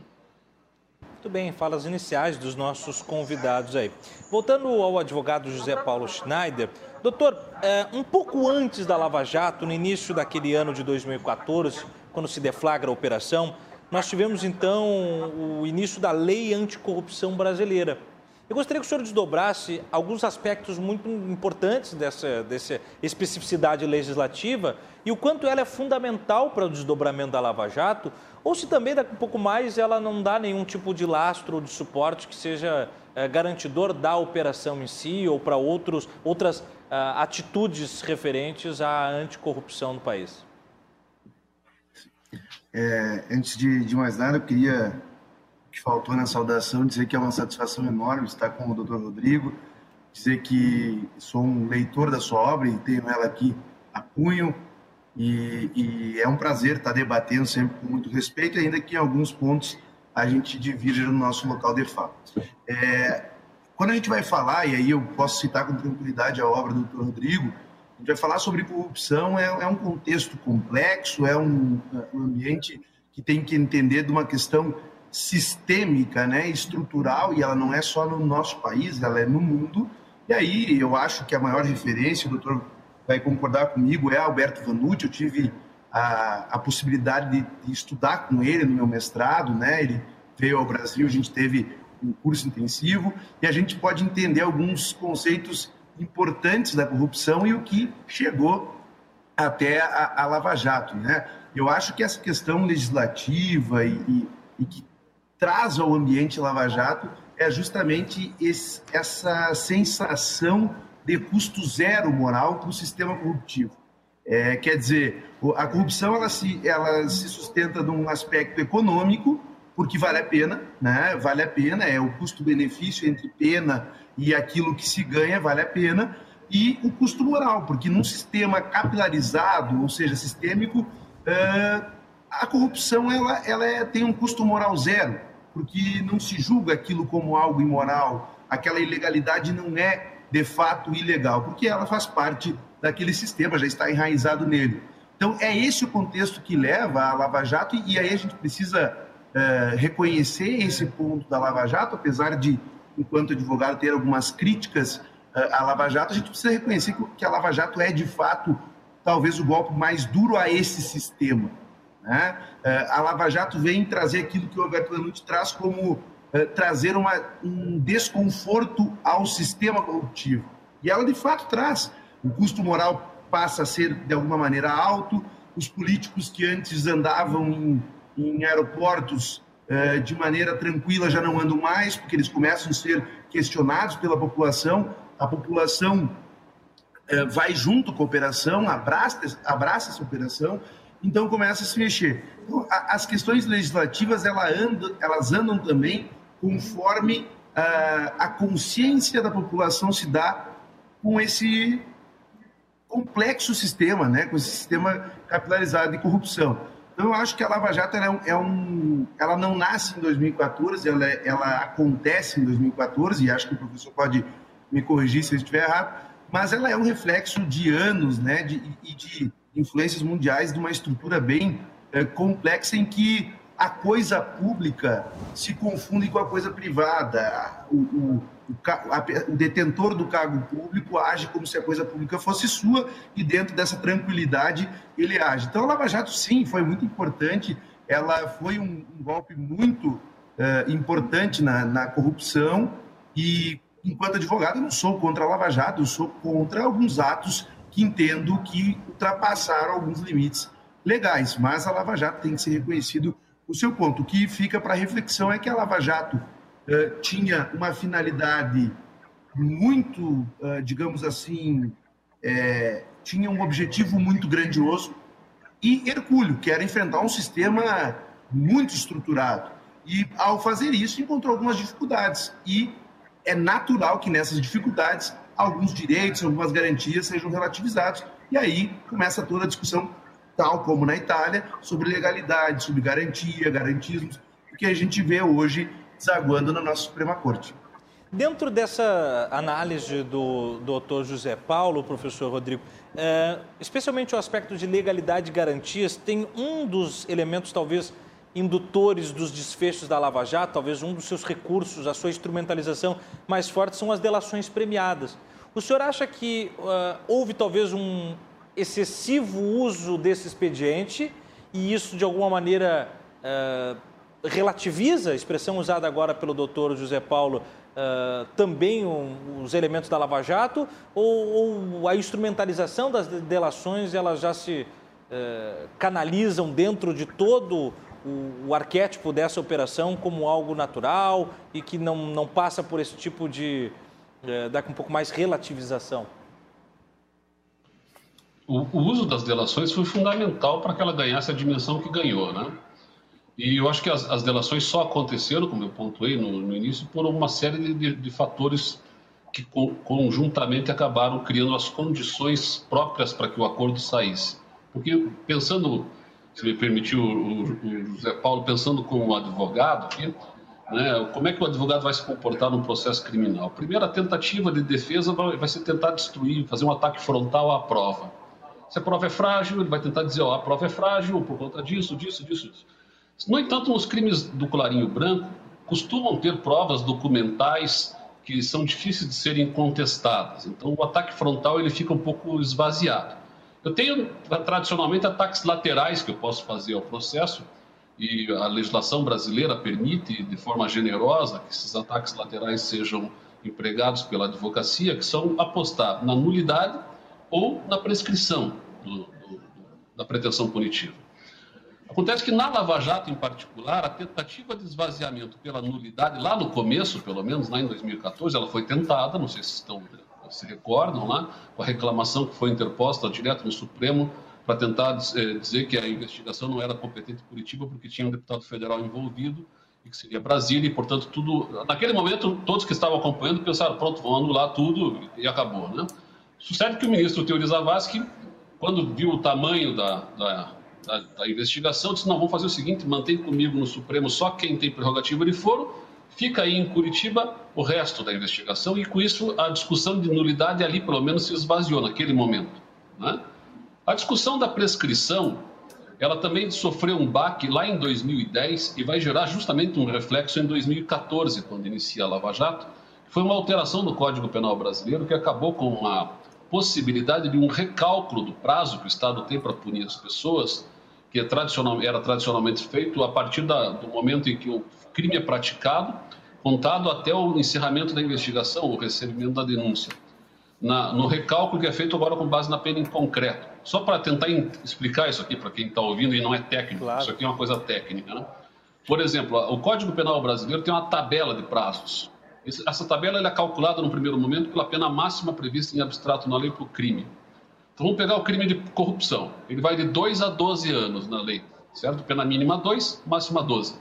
Speaker 2: Muito bem, falas iniciais dos nossos convidados aí. Voltando ao advogado José Paulo Schneider, doutor, é, um pouco antes da Lava Jato, no início daquele ano de 2014, quando se deflagra a operação, nós tivemos então o início da lei anticorrupção brasileira. Eu gostaria que o senhor desdobrasse alguns aspectos muito importantes dessa, dessa especificidade legislativa e o quanto ela é fundamental para o desdobramento da Lava Jato, ou se também daqui um pouco mais ela não dá nenhum tipo de lastro ou de suporte que seja é, garantidor da operação em si ou para outros, outras uh, atitudes referentes à anticorrupção no país.
Speaker 4: É, antes de, de, mais nada, eu queria, que faltou na saudação, dizer que é uma satisfação enorme estar com o Dr. Rodrigo, dizer que sou um leitor da sua obra e tenho ela aqui a punho, e, e, é um prazer estar debatendo sempre com muito respeito, ainda que em alguns pontos a gente divirja no nosso local de fala. É, quando a gente vai falar, e aí eu posso citar com tranquilidade a obra do Dr. Rodrigo, a gente vai falar sobre corrupção, é, é um contexto complexo, é um, um, ambiente que tem que entender de uma questão sistêmica, né, estrutural, e ela não é só no nosso país, ela é no mundo. E aí eu acho que a maior referência, o doutor vai concordar comigo, é Alberto Vanucci. Eu tive a, a possibilidade de, de, estudar com ele no meu mestrado, né? Ele veio ao Brasil, a gente teve um curso intensivo e a gente pode entender alguns conceitos importantes da corrupção e o que chegou até a, a Lava Jato, né? Eu acho que essa questão legislativa e, e, e que traz ao ambiente Lava Jato é justamente esse, essa sensação de custo zero moral para o sistema corruptivo. É, quer dizer, a corrupção ela se, ela se sustenta de um aspecto econômico, porque vale a pena, né? Vale a pena, é o custo-benefício entre pena e aquilo que se ganha, vale a pena, e o custo moral, porque num sistema capilarizado, ou seja, sistêmico, a corrupção ela, ela é, tem um custo moral zero, porque não se julga aquilo como algo imoral, aquela ilegalidade não é de fato ilegal, porque ela faz parte daquele sistema, já está enraizado nele. Então, é esse o contexto que leva a Lava Jato, e aí a gente precisa é, reconhecer esse ponto da Lava Jato, apesar de, enquanto advogado, ter algumas críticas é, à Lava Jato, a gente precisa reconhecer que a Lava Jato é, de fato, talvez o golpe mais duro a esse sistema. Né? É, a Lava Jato vem trazer aquilo que o Alberto Lanucci traz como trazer uma, um desconforto ao sistema corruptivo. E ela, de fato, traz. O custo moral passa a ser, de alguma maneira, alto, os políticos que antes andavam em em aeroportos eh, de maneira tranquila já não andam mais, porque eles começam a ser questionados pela população. A população vai junto com a operação, abraça, abraça essa operação, então começa a se mexer. Então, as questões legislativas elas andam, elas andam também conforme uh, a consciência da população se dá com esse complexo sistema, né, com esse sistema capilarizado de corrupção. Então, eu acho que a Lava Jato é um, é um, ela não nasce em 2014, ela, ela acontece em 2014, e acho que o professor pode me corrigir se eu estiver errado, mas ela é um reflexo de anos né, de, e de influências mundiais de uma estrutura bem é, complexa em que a coisa pública se confunde com a coisa privada. O, o, o, detentor do cargo público age como se a coisa pública fosse sua e dentro dessa tranquilidade ele age. Então a Lava Jato sim foi muito importante, ela foi um, um golpe muito uh, importante na, na corrupção e enquanto advogado eu não sou contra a Lava Jato, eu sou contra alguns atos entendo que ultrapassaram alguns limites legais, mas a Lava Jato tem que ser reconhecido o seu ponto. O que fica para reflexão é que a Lava Jato eh, tinha uma finalidade muito, uh, digamos assim, é, tinha um objetivo muito grandioso e hercúleo, que era enfrentar um sistema muito estruturado. E, ao fazer isso, encontrou algumas dificuldades. E é natural que nessas dificuldades alguns direitos, algumas garantias sejam relativizados. E aí começa toda a discussão, tal como na Itália, sobre legalidade, sobre garantia, garantismos, que a gente vê hoje desaguando na nossa Suprema Corte.
Speaker 2: Dentro dessa análise do doutor José Paulo, professor Rodrigo, é, especialmente o aspecto de legalidade e garantias, tem um dos elementos talvez indutores dos desfechos da Lava Jato, talvez um dos seus recursos, a sua instrumentalização mais forte são as delações premiadas. O senhor acha que uh, houve talvez um excessivo uso desse expediente e isso de alguma maneira uh, relativiza a expressão usada agora pelo doutor José Paulo uh, também um, os elementos da Lava Jato ou, ou, a instrumentalização das delações elas já se canalizam dentro de todo o, o, arquétipo dessa operação como algo natural e que não, não passa por esse tipo de uh, um pouco mais relativização?
Speaker 5: o, o uso das delações foi fundamental para que ela ganhasse a dimensão que ganhou, né? E eu acho que as, as delações só aconteceram, como eu pontuei no, no início, por uma série de, de fatores que co conjuntamente acabaram criando as condições próprias para que o acordo saísse. Porque pensando, se me permitiu o, José Paulo, pensando como advogado aqui, né, como é que o advogado vai se comportar num processo criminal? A tentativa de defesa vai, vai ser tentar destruir, fazer um ataque frontal à prova. Se a prova é frágil, ele vai tentar dizer, ó, a prova é frágil por conta disso, disso, disso, disso. No entanto, nos crimes do colarinho branco, costumam ter provas documentais que são difíceis de serem contestadas. Então, o ataque frontal ele fica um pouco esvaziado. Eu tenho, tradicionalmente, ataques laterais que eu posso fazer ao processo, e a legislação brasileira permite, de forma generosa, que esses ataques laterais sejam empregados pela advocacia, que são apostar na nulidade ou na prescrição do, do, da pretensão punitiva. Acontece que na Lava Jato, em particular, a tentativa de esvaziamento pela nulidade, lá no começo, pelo menos, lá em 2014, ela foi tentada, não sei se estão, se recordam lá, com a reclamação que foi interposta direto no Supremo para tentar eh, dizer que a investigação não era competente em Curitiba porque tinha um deputado federal envolvido e que seria Brasília e, portanto, tudo... Naquele momento, todos que estavam acompanhando pensaram, pronto, vão anular tudo e acabou, né? Sucede que o ministro Teori Zavascki, quando viu o tamanho da, da da, da, investigação, disse: não, vamos fazer o seguinte, mantém comigo no Supremo só quem tem prerrogativa de foro, fica aí em Curitiba o resto da investigação, e com isso a discussão de nulidade ali pelo menos se esvaziou naquele momento. Né? A discussão da prescrição, ela também sofreu um baque lá em 2010 e vai gerar justamente um reflexo em 2014, quando inicia a Lava Jato, foi uma alteração do Código Penal brasileiro que acabou com a possibilidade de um recálculo do prazo que o Estado tem para punir as pessoas, que é tradicional, era tradicionalmente feito a partir da, do momento em que o crime é praticado, contado até o encerramento da investigação, o recebimento da denúncia. Na, no recálculo que é feito agora com base na pena em concreto. Só para tentar explicar isso aqui para quem está ouvindo e não é técnico, claro. isso aqui é uma coisa técnica. Né? Por exemplo, o Código Penal brasileiro tem uma tabela de prazos. Essa tabela é calculada no primeiro momento pela pena máxima prevista em abstrato na lei para o crime. Então vamos pegar o crime de corrupção. Ele vai de 2 a 12 anos na lei, certo? Pena mínima 2, máxima 12.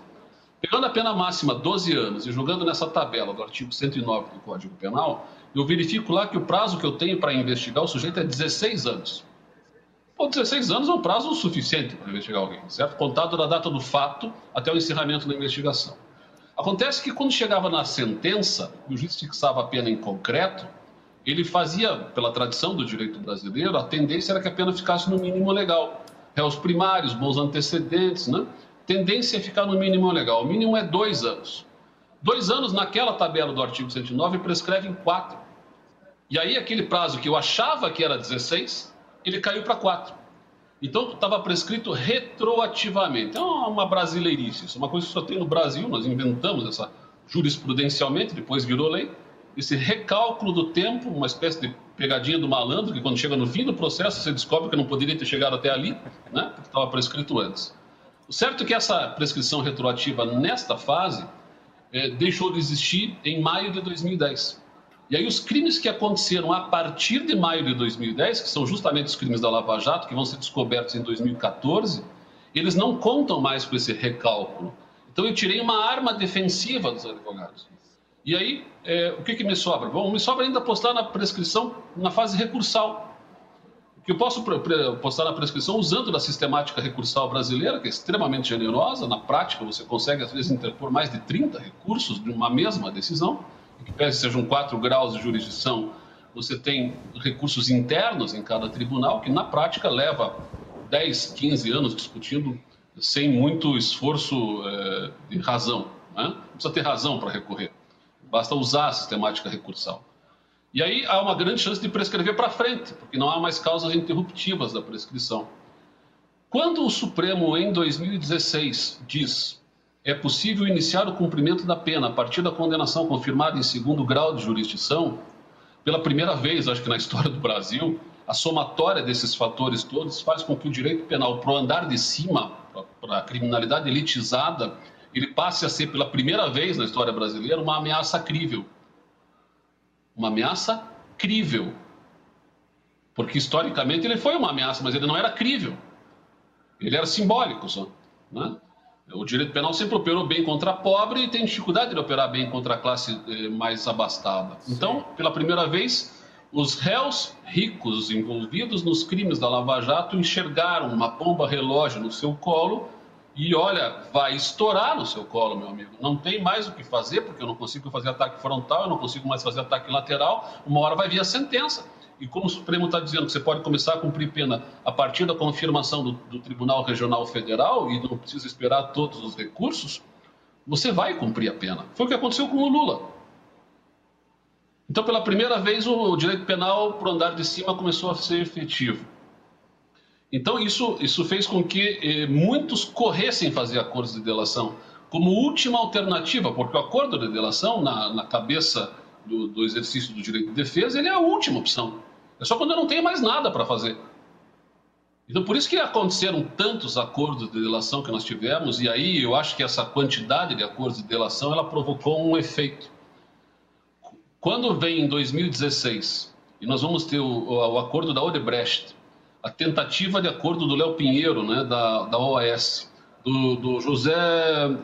Speaker 5: Pegando a pena máxima 12 anos e jogando nessa tabela do artigo 109 do Código Penal, eu verifico lá que o prazo que eu tenho para investigar o sujeito é 16 anos. Pô, 16 anos é um prazo suficiente para investigar alguém, certo? Contado da data do fato até o encerramento da investigação. Acontece que quando chegava na sentença, o juiz fixava a pena em concreto, ele fazia, pela tradição do direito brasileiro, a tendência era que a pena ficasse no mínimo legal. Réus primários, bons antecedentes, né? Tendência é ficar no mínimo legal. O mínimo é dois anos. Dois anos naquela tabela do artigo 109 prescreve em quatro. E aí aquele prazo que eu achava que era 16, ele caiu para quatro. Então, estava prescrito retroativamente. É uma brasileirice. Isso é uma coisa que só tem no Brasil. Nós inventamos essa jurisprudencialmente, depois virou lei. Esse recálculo do tempo, uma espécie de pegadinha do malandro, que quando chega no fim do processo, você descobre que não poderia ter chegado até ali, né? porque estava prescrito antes. Certo que essa prescrição retroativa, nesta fase, é, deixou de existir em maio de 2010. E aí os crimes que aconteceram a partir de maio de 2010, que são justamente os crimes da Lava Jato, que vão ser descobertos em 2014, eles não contam mais com esse recálculo. Então eu tirei uma arma defensiva dos advogados. E aí, é, o que, que me sobra? Bom, me sobra ainda postar na prescrição na fase recursal. Que eu posso postar na prescrição usando da sistemática recursal brasileira, que é extremamente generosa. Na prática, você consegue, às vezes, interpor mais de 30 recursos de uma mesma decisão que pese sejam quatro graus de jurisdição, você tem recursos internos em cada tribunal, que na prática leva 10, 15 anos discutindo sem muito esforço é, de razão. Né? Não precisa ter razão para recorrer, basta usar a sistemática recursal. E aí há uma grande chance de prescrever para frente, porque não há mais causas interruptivas da prescrição. Quando o Supremo, em 2016, diz é possível iniciar o cumprimento da pena a partir da condenação confirmada em segundo grau de jurisdição, pela primeira vez, acho que na história do Brasil, a somatória desses fatores todos faz com que o direito penal, para o andar de cima, para a criminalidade elitizada, ele passe a ser, pela primeira vez na história brasileira, uma ameaça crível. Uma ameaça crível. Porque historicamente ele foi uma ameaça, mas ele não era crível. Ele era simbólico só. Né? O direito penal sempre operou bem contra a pobre e tem dificuldade de operar bem contra a classe eh, mais abastada. Sim. Então, pela primeira vez, os réus ricos envolvidos nos crimes da Lava Jato enxergaram uma bomba relógio no seu colo e olha, vai estourar no seu colo, meu amigo. Não tem mais o que fazer, porque eu não consigo fazer ataque frontal, eu não consigo mais fazer ataque lateral. Uma hora vai vir a sentença. E como o Supremo está dizendo que você pode começar a cumprir pena a partir da confirmação do, do Tribunal Regional Federal e não precisa esperar todos os recursos, você vai cumprir a pena. Foi o que aconteceu com o Lula. Então, pela primeira vez, o direito penal para o andar de cima começou a ser efetivo. Então, isso, isso fez com que eh, muitos corressem fazer acordos de delação como última alternativa, porque o acordo de delação, na, na cabeça do, do exercício do direito de defesa, ele é a última opção. É só quando eu não tenho mais nada para fazer. Então, por isso que aconteceram tantos acordos de delação que nós tivemos, e aí eu acho que essa quantidade de acordos de delação, ela provocou um efeito. Quando vem em 2016, e nós vamos ter o, o acordo da Odebrecht, a tentativa de acordo do Léo Pinheiro, né, da, da OAS, do, do José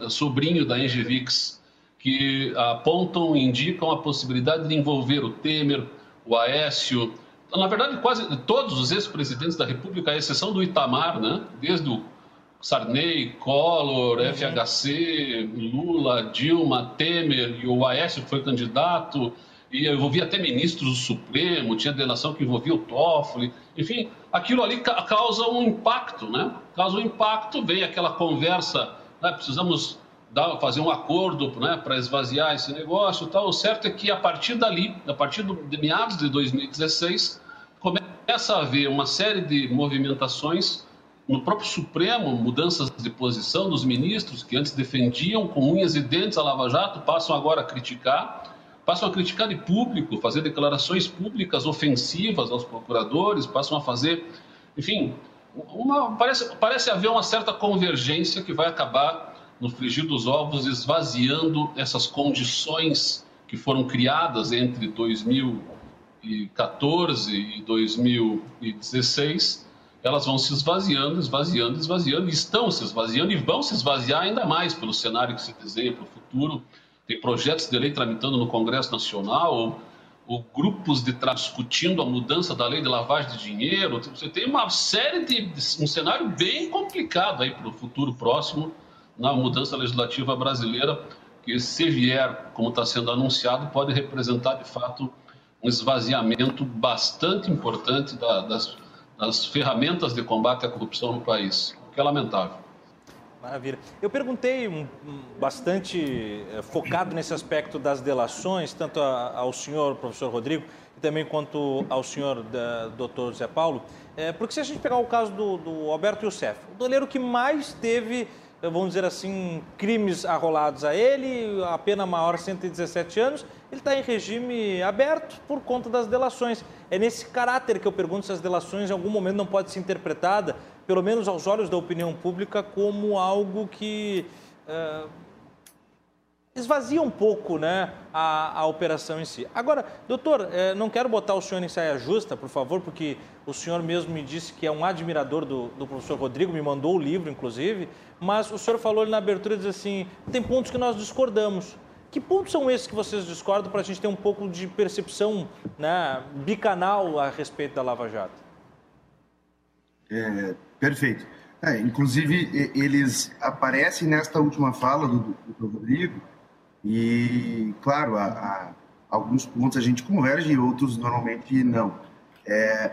Speaker 5: Sobrinho, da Engevix, que apontam e indicam a possibilidade de envolver o Temer, o Aécio, na verdade, quase todos os ex-presidentes da República, à exceção do Itamar, né? desde o Sarney, Collor, uhum. FHC, Lula, Dilma, Temer e o Aécio que foi candidato, e envolvia até ministros do Supremo, tinha delação que envolvia o Toffoli, enfim, aquilo ali causa um impacto, né? Causa um impacto, vem aquela conversa, né? precisamos dar, fazer um acordo né, para esvaziar esse negócio tal. O certo é que a partir dali, a partir do, de meados de 2016, começa a haver uma série de movimentações no próprio Supremo, mudanças de posição dos ministros que antes defendiam com unhas e dentes a Lava Jato, passam agora a criticar, passam a criticar de público, fazer declarações públicas ofensivas aos procuradores, passam a fazer, enfim, uma, parece, parece haver uma certa convergência que vai acabar no frigir dos ovos, esvaziando essas condições que foram criadas entre 2014 e 2016, elas vão se esvaziando, esvaziando, esvaziando, estão se esvaziando e vão se esvaziar ainda mais pelo cenário que se desenha para o futuro. Tem projetos de lei tramitando no Congresso Nacional, ou, grupos de discutindo a mudança da lei de lavagem de dinheiro. Você tem uma série de. um cenário bem complicado aí para o futuro próximo na mudança legislativa brasileira, que se vier, como está sendo anunciado, pode representar de fato um esvaziamento bastante importante da, das, das ferramentas de combate à corrupção no país, o que é lamentável.
Speaker 2: Maravilha. Eu perguntei um, bastante eh, focado nesse aspecto das delações, tanto a, ao senhor, professor Rodrigo, e também quanto ao senhor, da, doutor José Paulo, é, porque se a gente pegar o caso do, do Alberto Youssef, o doleiro que mais teve vamos dizer assim, crimes arrolados a ele, a pena maior 117 anos, ele está em regime aberto por conta das delações. É nesse caráter que eu pergunto se as delações em algum momento não pode ser interpretada, pelo menos aos olhos da opinião pública, como algo que uh, esvazia um pouco né, a, a operação em si. Agora, doutor, eh, não quero botar o senhor em saia justa, por favor, porque o senhor mesmo me disse que é um admirador do, do professor Rodrigo, me mandou o livro, inclusive, mas o senhor falou ali na abertura, diz assim, tem pontos que nós discordamos. Que pontos são esses que vocês discordam para a gente ter um pouco de percepção né, bicanal a respeito da Lava Jato?
Speaker 4: É, perfeito. É, inclusive, eles aparecem nesta última fala do, do Rodrigo, e, claro, a, a, alguns pontos a gente converge e outros normalmente não. É,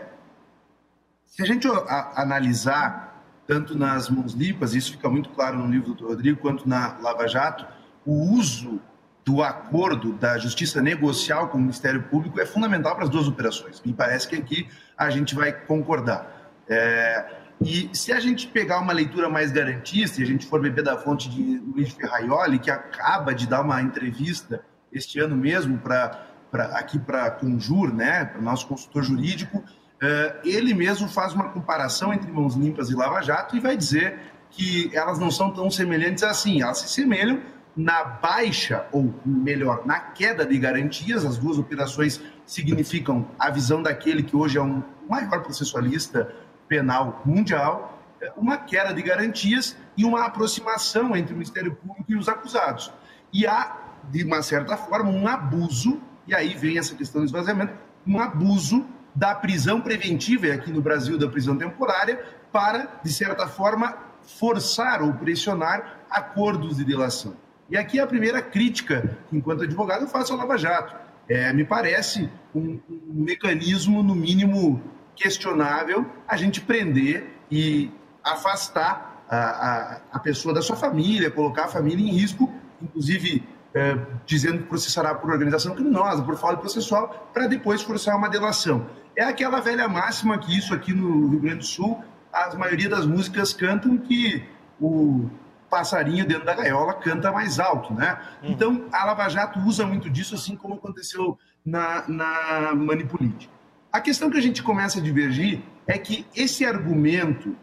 Speaker 4: se a gente a, analisar tanto nas mãos limpas, isso fica muito claro no livro do Rodrigo, quanto na Lava Jato, o uso do acordo da justiça negocial com o Ministério Público é fundamental para as duas operações. Me parece que aqui a gente vai concordar. É, e se a gente pegar uma leitura mais garantista, e a gente for beber da fonte de Luiz Ferraioli, que acaba de dar uma entrevista este ano mesmo para aqui para Conjur, né, para o nosso consultor jurídico, uh, ele mesmo faz uma comparação entre mãos limpas e Lava Jato e vai dizer que elas não são tão semelhantes assim, elas se semelham na baixa, ou melhor, na queda de garantias, as duas operações significam a visão daquele que hoje é um maior processualista penal mundial, uma queda de garantias e uma aproximação entre o Ministério Público e os acusados. E há, de uma certa forma, um abuso, e aí vem essa questão do esvaziamento, um abuso da prisão preventiva, e aqui no Brasil da prisão temporária, para, de certa forma, forçar ou pressionar acordos de delação. E aqui a primeira crítica, enquanto advogado, eu faço ao Lava Jato. É, me parece um, um mecanismo, no mínimo, questionável a gente prender e afastar a, a, a, pessoa da sua família, colocar a família em risco, inclusive é, dizendo que processará por organização criminosa, por falta processual, para depois forçar uma delação. É aquela velha máxima que isso aqui no Rio Grande do Sul, a maioria das músicas cantam que o passarinho dentro da gaiola canta mais alto, né? Uhum. Então, a Lava Jato usa muito disso, assim como aconteceu na, na Manipulite. A questão que a gente começa a divergir é que esse argumento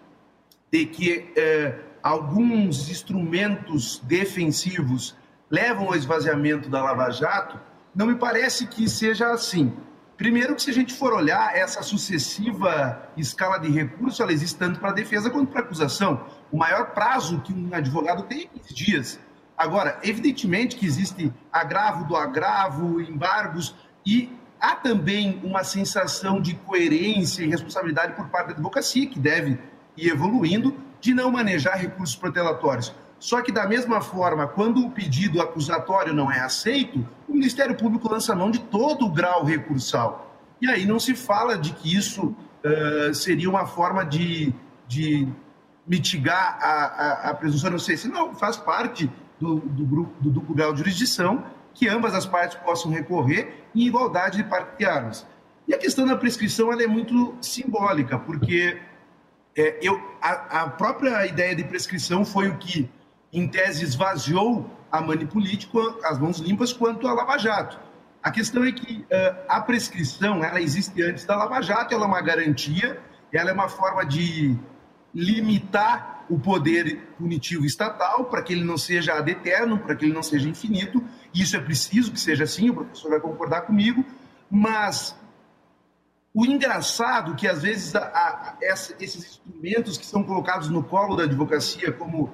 Speaker 4: de que é, alguns instrumentos defensivos levam ao esvaziamento da Lava Jato não me parece que seja assim. Primeiro que se a gente for olhar essa sucessiva escala de recurso, ela existe tanto para a defesa quanto para a acusação. O maior prazo que um advogado tem é 15 dias. Agora, evidentemente que existe agravo do agravo, embargos, e há também uma sensação de coerência e responsabilidade por parte da advocacia, que deve ir evoluindo, de não manejar recursos protelatórios. Só que, da mesma forma, quando o pedido acusatório não é aceito, o Ministério Público lança mão de todo o grau recursal. E aí não se fala de que isso uh, seria uma forma de, de mitigar a, a, a presunção de inocência. Não, faz parte do, do, grupo, do duplo grau de jurisdição que ambas as partes possam recorrer em igualdade de parte de armas. E a questão da prescrição é muito simbólica, porque é, eu, a, a própria ideia de prescrição foi o que em tese, esvaziou a Manipulítico, as mãos limpas, quanto a Lava Jato. A questão é que uh, a prescrição, ela existe antes da Lava Jato, ela é uma garantia, ela é uma forma de limitar o poder punitivo estatal para que ele não seja ad eterno, para que ele não seja infinito. Isso é preciso que seja assim, o professor vai concordar comigo, mas o engraçado é que às vezes a, a, essa, esses instrumentos que são colocados no colo da advocacia como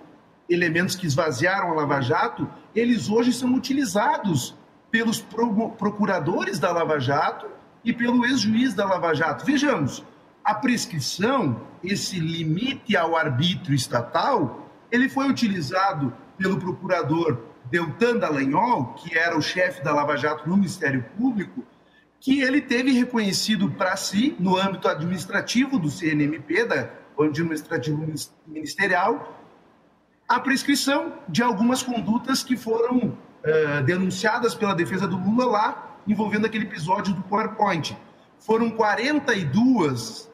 Speaker 4: elementos que esvaziaram a Lava Jato, eles hoje são utilizados pelos procuradores da Lava Jato e pelo ex-juiz da Lava Jato. Vejamos, a prescrição, esse limite ao arbítrio estatal, ele foi utilizado pelo procurador Deltan Dallagnol, que era o chefe da Lava Jato no Ministério Público, que ele teve reconhecido para si, no âmbito administrativo do CNMP, da administrativo ministerial, a prescrição de algumas condutas que foram uh, denunciadas pela defesa do Lula lá, envolvendo aquele episódio do PowerPoint. Foram 42,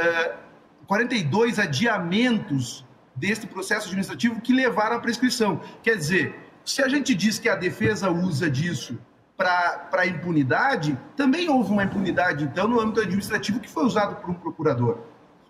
Speaker 4: uh, 42 adiamentos deste processo administrativo que levaram à prescrição. Quer dizer, se a gente diz que a defesa usa disso para impunidade, também houve uma impunidade, então, no âmbito administrativo que foi usado por um procurador.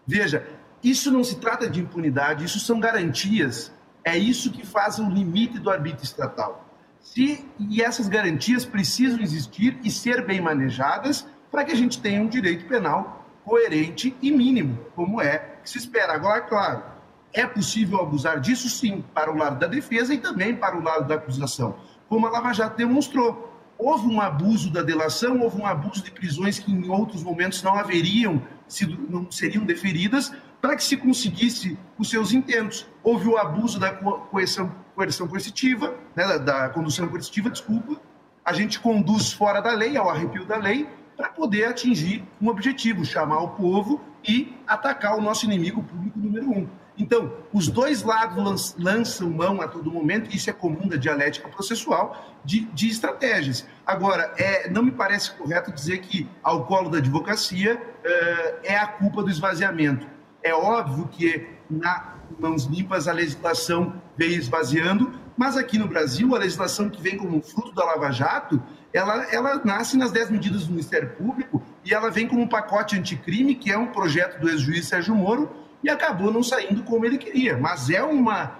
Speaker 4: Veja, isso não se trata de impunidade, isso são garantias. É isso que faz o limite do arbítrio estatal. Se, e essas garantias precisam existir e ser bem manejadas para que a gente tenha um direito penal coerente e mínimo, como é que se espera. Agora, claro, é possível abusar disso, sim, para o lado da defesa e também para o lado da acusação, como a Lava Jato demonstrou. Houve um abuso da delação, houve um abuso de prisões que em outros momentos não haveriam sido, não seriam deferidas, para que se conseguisse os seus intentos. Houve o abuso da coerção, coerção coercitiva, né, da, da condução coercitiva, desculpa. A gente conduz fora da lei, ao arrepio da lei, para poder atingir um objetivo, chamar o povo e atacar o nosso inimigo público número um. Então, os dois lados lançam mão a todo momento, isso é comum da dialética processual, de, de estratégias. Agora, é, não me parece correto dizer que, ao colo da advocacia, é, é a culpa do esvaziamento. É óbvio que na mãos limpas a legislação veio esvaziando, mas aqui no Brasil a legislação que vem como fruto da Lava Jato, ela, ela nasce nas 10 medidas do Ministério Público e ela vem como um pacote anticrime, que é um projeto do ex-juiz Sérgio Moro, e acabou não saindo como ele queria. Mas é uma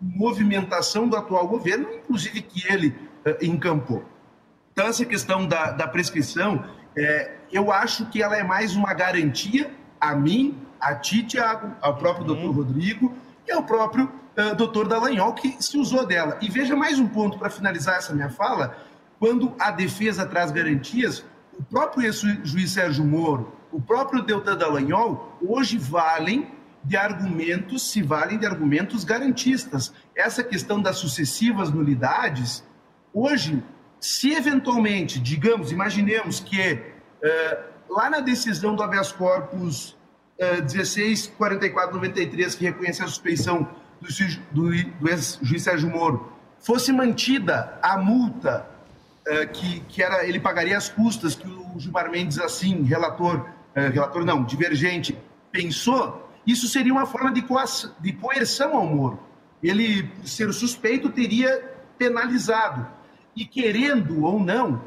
Speaker 4: movimentação do atual governo, inclusive que ele uh, encampou. Então, essa questão da, da prescrição É, eu acho que ela é mais uma garantia a mim, a ti, Tiago, ao próprio uhum. doutor Rodrigo e ao próprio uh, doutor Dallagnol, que se usou dela. E veja mais um ponto para finalizar essa minha fala: quando a defesa traz garantias, o próprio ex-juiz Sérgio Moro, o próprio Deltan Dallagnol, hoje valem de argumentos, se valem de argumentos garantistas. Essa questão das sucessivas nulidades, hoje, se eventualmente, digamos, imaginemos que uh, lá na decisão do habeas corpus uh, 164493, que reconhece a suspeição do, do, do ex-juiz Sérgio Moro, fosse mantida a multa uh, que, que era, ele pagaria as custas que o Gilmar Mendes, assim, relator, uh, relator não, divergente, pensou, isso seria uma forma de, coação, de coerção ao Moro. Ele, ser suspeito, teria penalizado. E querendo ou não,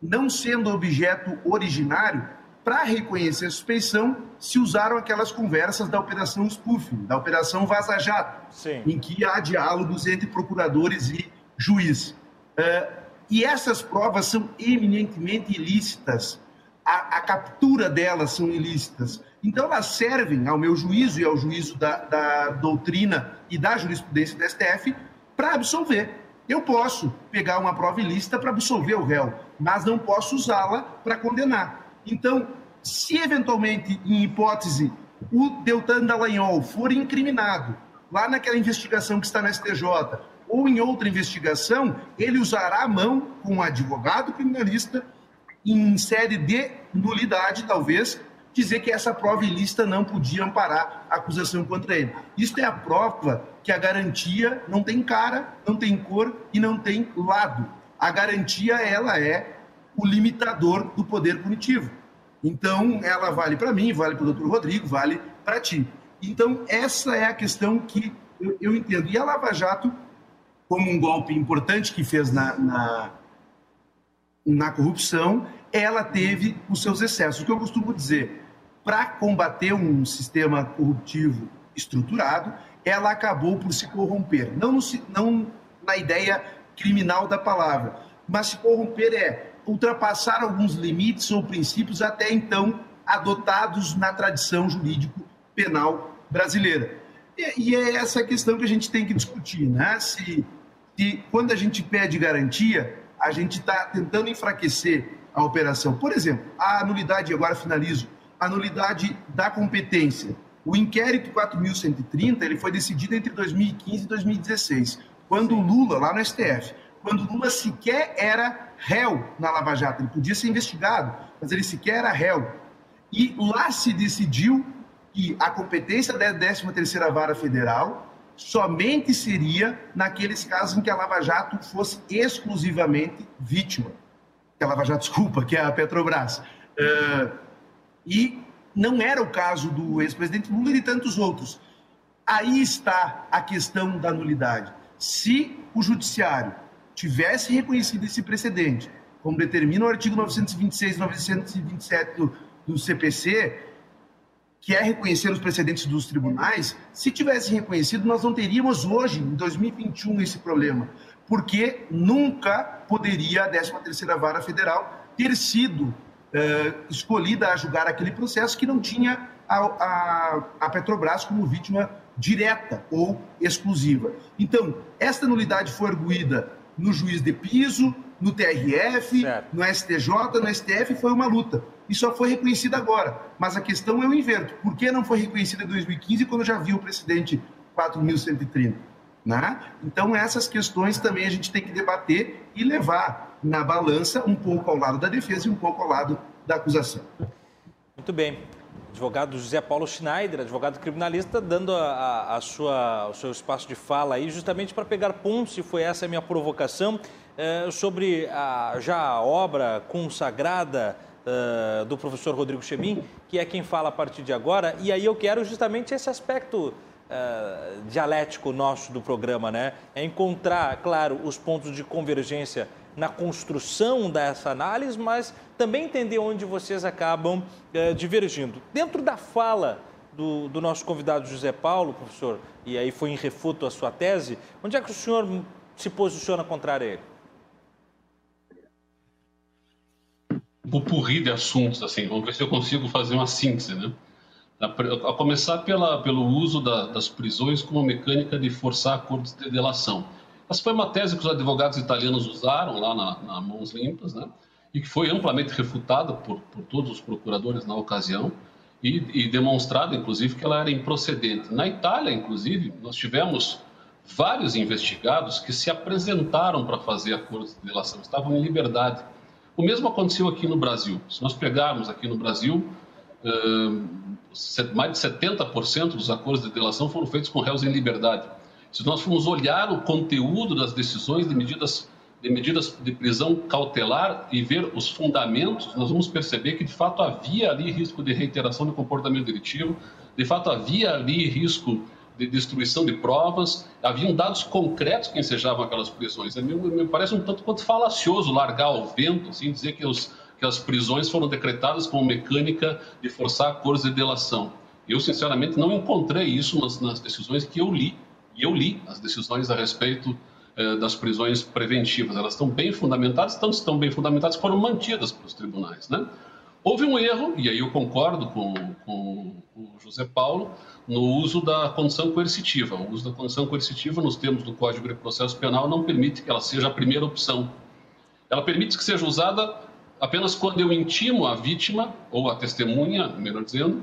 Speaker 4: não sendo objeto originário, para reconhecer a suspeição, se usaram aquelas conversas da Operação Spoofing, da Operação Vaza Jato, Sim. em que há diálogos entre procuradores e juiz. Uh, e essas provas são eminentemente ilícitas. A, a, captura delas são ilícitas. Então, elas servem, ao meu juízo e ao juízo da, da doutrina e da jurisprudência do STF, para absolver. Eu posso pegar uma prova ilícita para absolver o réu, mas não posso usá-la para condenar. Então, se eventualmente, em hipótese, o Deltan Dallagnol for incriminado lá naquela investigação que está na STJ ou em outra investigação, ele usará a mão com um advogado criminalista em série de nulidade, talvez, dizer que essa prova ilícita não podia amparar a acusação contra ele. Isso é a prova que a garantia não tem cara, não tem cor e não tem lado. A garantia, ela é o limitador do poder punitivo. Então, ela vale para mim, vale para o doutor Rodrigo, vale para ti. Então, essa é a questão que eu, eu, entendo. E a Lava Jato, como um golpe importante que fez na, na, na corrupção, ela teve os seus excessos. O que eu costumo dizer, para combater um sistema corruptivo estruturado, ela acabou por se corromper. Não, no, não na ideia criminal da palavra, mas se corromper é ultrapassar alguns limites ou princípios até então adotados na tradição jurídico-penal brasileira. E, e, é essa questão que a gente tem que discutir, né? Se, se quando a gente pede garantia, a gente está tentando enfraquecer a operação. Por exemplo, a anulidade, agora finalizo, a anulidade da competência. O inquérito 4.130 ele foi decidido entre 2015 e 2016, quando o Lula, lá no STF, quando Lula sequer era réu na Lava Jato. Ele podia ser investigado, mas ele sequer era réu. E lá se decidiu que a competência da 13ª Vara Federal somente seria naqueles casos em que a Lava Jato fosse exclusivamente vítima. Que a Lava Jato, desculpa, que é a Petrobras. Uh, e não era o caso do ex-presidente Lula e de tantos outros. Aí está a questão da nulidade. Se o judiciário tivesse reconhecido esse precedente, como determina o artigo 926 e 927 do, do CPC, que é reconhecer os precedentes dos tribunais, se tivesse reconhecido, nós não teríamos hoje, em 2021, esse problema, porque nunca poderia a 13ª Vara Federal ter sido eh, escolhida a julgar aquele processo que não tinha a, a, a Petrobras como vítima direta ou exclusiva. Então, esta nulidade foi arguída no juiz de piso, no TRF, certo. no STJ, no STF, foi uma luta. E só foi reconhecida agora. Mas a questão é o invento. Por que não foi reconhecida em 2015 quando já viu o precedente 4.130? Né? Então, essas questões também a gente tem que debater e levar na balança um pouco ao lado da defesa e um pouco ao lado da acusação.
Speaker 2: Muito bem advogado José Paulo Schneider, advogado criminalista, dando a, a, sua, o seu espaço de fala aí, justamente para pegar pontos, se foi essa a minha provocação, eh, sobre a, já a obra consagrada eh, do professor Rodrigo Chemin, que é quem fala a partir de agora, e aí eu quero justamente esse aspecto Uh, dialético nosso do programa, né? É encontrar, claro, os pontos de convergência na construção dessa análise, mas também entender onde vocês acabam é, divergindo. Dentro da fala do, do, nosso convidado José Paulo, professor, e aí foi em refuto a sua tese, onde é que o senhor se posiciona contra ele?
Speaker 5: pupurri de assuntos, assim. Vamos ver se eu consigo fazer uma síntese, né? A, começar pela, pelo uso da, das prisões como mecânica de forçar acordos de delação. Essa foi uma tese que os advogados italianos usaram lá na, na Mãos Limpas, né? E que foi amplamente refutada por, por todos os procuradores na ocasião e, e demonstrado, inclusive, que ela era improcedente. Na Itália, inclusive, nós tivemos vários investigados que se apresentaram para fazer acordos de delação, estavam em liberdade. O mesmo aconteceu aqui no Brasil. Se nós pegarmos aqui no Brasil, mais de 70% dos acordos de delação foram feitos com réus em liberdade. Se nós formos olhar o conteúdo das decisões de medidas de medidas de prisão cautelar e ver os fundamentos, nós vamos perceber que de fato havia ali risco de reiteração de comportamento delitivo, de fato havia ali risco de destruição de provas, haviam dados concretos que ensejavam aquelas prisões. Me, me parece um tanto quanto falacioso largar ao vento, assim, dizer que, os, que as prisões foram decretadas como mecânica de forçar acordos de delação. Eu, sinceramente, não encontrei isso nas, nas decisões que eu li, e eu li as decisões a respeito eh, das prisões preventivas. Elas estão bem fundamentadas, tanto estão bem fundamentadas foram mantidas pelos tribunais. Né? Houve um erro, e aí eu concordo com, com o José Paulo, no uso da condição coercitiva. O uso da condição coercitiva, nos termos do Código de Processo Penal, não permite que ela seja a primeira opção. Ela permite que seja usada apenas quando eu intimo a vítima, ou a testemunha, melhor dizendo,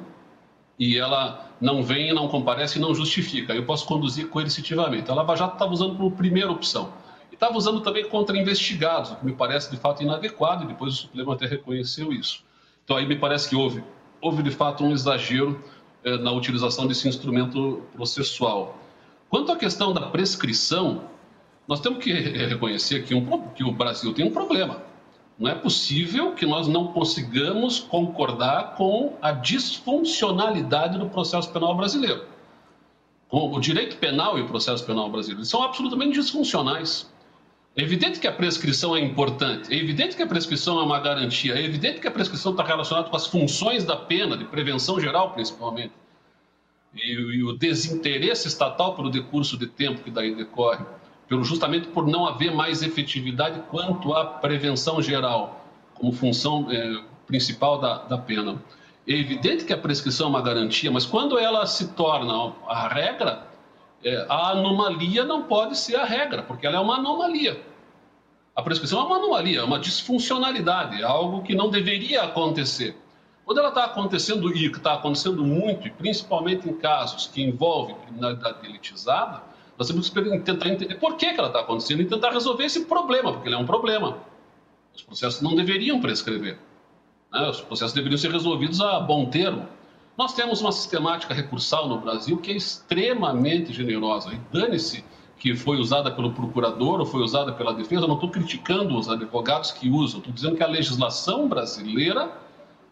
Speaker 5: e ela não vem, não comparece e não justifica. Eu posso conduzir coercitivamente. A Lava Jato estava usando como primeira opção. E estava usando também contra investigados, o que me parece de fato inadequado, e depois o Supremo até reconheceu isso. Então aí me parece que houve, houve de fato um exagero eh, na utilização desse instrumento processual. Quanto à questão da prescrição, nós temos que reconhecer que, um, que o Brasil tem um problema não é possível que nós não consigamos concordar com a disfuncionalidade do processo penal brasileiro. O direito penal e o processo penal brasileiro são absolutamente disfuncionais. É evidente que a prescrição é importante, é evidente que a prescrição é uma garantia, é evidente que a prescrição está relacionada com as funções da pena, de prevenção geral principalmente, e, e o desinteresse estatal pelo decurso de tempo que daí decorre pelo, justamente por não haver mais efetividade quanto à prevenção geral, como função é, principal da, da pena. É evidente que a prescrição é uma garantia, mas quando ela se torna a regra, é, a anomalia não pode ser a regra, porque ela é uma anomalia. A prescrição é uma anomalia, é uma disfuncionalidade, é algo que não deveria acontecer. Quando ela está acontecendo e está acontecendo muito, e principalmente em casos que envolvem criminalidade elitizada, nós temos que tentar entender por que, que ela está acontecendo e tentar resolver esse problema, porque ele é um problema. Os processos não deveriam prescrever. Né? Os processos deveriam ser resolvidos a bom termo. Nós temos uma sistemática recursal no Brasil que é extremamente generosa. E dane-se que foi usada pelo procurador ou foi usada pela defesa. Eu não estou criticando os advogados que usam. Estou dizendo que a legislação brasileira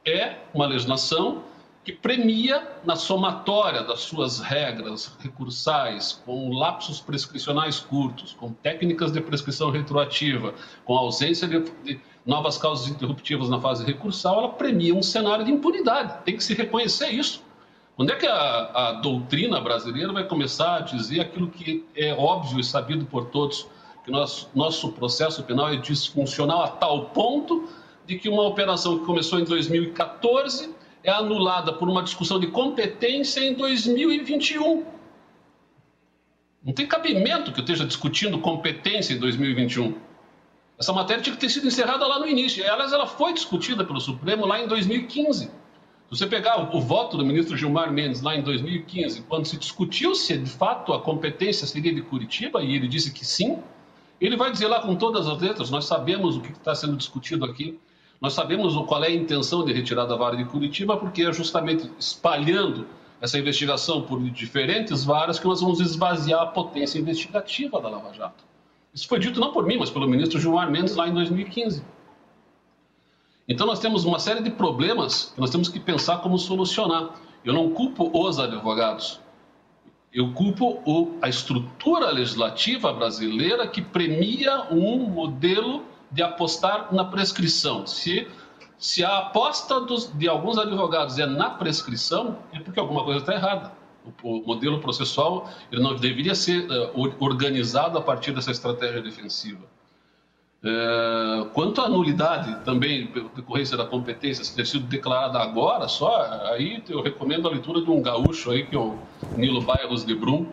Speaker 5: é uma legislação que premia na somatória das suas regras recursais, com lapsos prescricionais curtos, com técnicas de prescrição retroativa, com ausência de, novas causas interruptivas na fase recursal, ela premia um cenário de impunidade. Tem que se reconhecer isso. Quando é que a, a doutrina brasileira vai começar a dizer aquilo que é óbvio e sabido por todos, que nosso, nosso processo penal é disfuncional a tal ponto de que uma operação que começou em 2014 é anulada por uma discussão de competência em 2021. Não tem cabimento que eu esteja discutindo competência em 2021. Essa matéria tinha que ter sido encerrada lá no início. Aliás, ela foi discutida pelo Supremo lá em 2015. Se você pegar o, voto do ministro Gilmar Mendes lá em 2015, quando se discutiu se de fato a competência seria de Curitiba, e ele disse que sim, ele vai dizer lá com todas as letras: nós sabemos o que está sendo discutido aqui, nós sabemos qual é a intenção de retirar da vara de Curitiba, porque é justamente espalhando essa investigação por diferentes varas que nós vamos esvaziar a potência investigativa da Lava Jato. Isso foi dito não por mim, mas pelo ministro Gilmar Mendes lá em 2015. Então nós temos uma série de problemas que nós temos que pensar como solucionar. Eu não culpo os advogados. Eu culpo o, a estrutura legislativa brasileira que premia um modelo de apostar na prescrição. Se, se a aposta dos, de alguns advogados é na prescrição, é porque alguma coisa está errada. O, o, modelo processual ele não deveria ser uh, organizado a partir dessa estratégia defensiva. É, quanto à nulidade, também, pela decorrência da competência, se ter sido declarada agora, só aí eu recomendo a leitura de um gaúcho aí, que é o Nilo Bairros de Brum,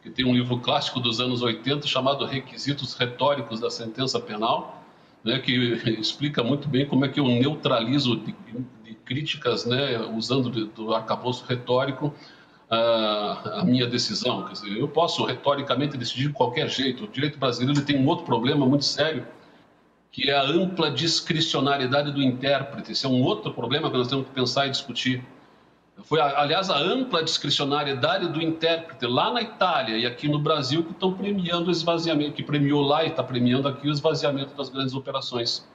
Speaker 5: que tem um livro clássico dos anos 80 chamado Requisitos Retóricos da Sentença Penal, né, que explica muito bem como é que eu neutralizo de, de críticas, né, usando do, do arcabouço retórico, a, a, minha decisão. Quer dizer, eu posso retoricamente decidir de qualquer jeito. O direito brasileiro tem um outro problema muito sério, que é a ampla discricionariedade do intérprete. Esse é um outro problema que nós temos que pensar e discutir. Foi, aliás, a ampla discricionariedade do intérprete lá na Itália e aqui no Brasil que estão premiando o esvaziamento, que premiou lá e está premiando aqui o esvaziamento das grandes operações.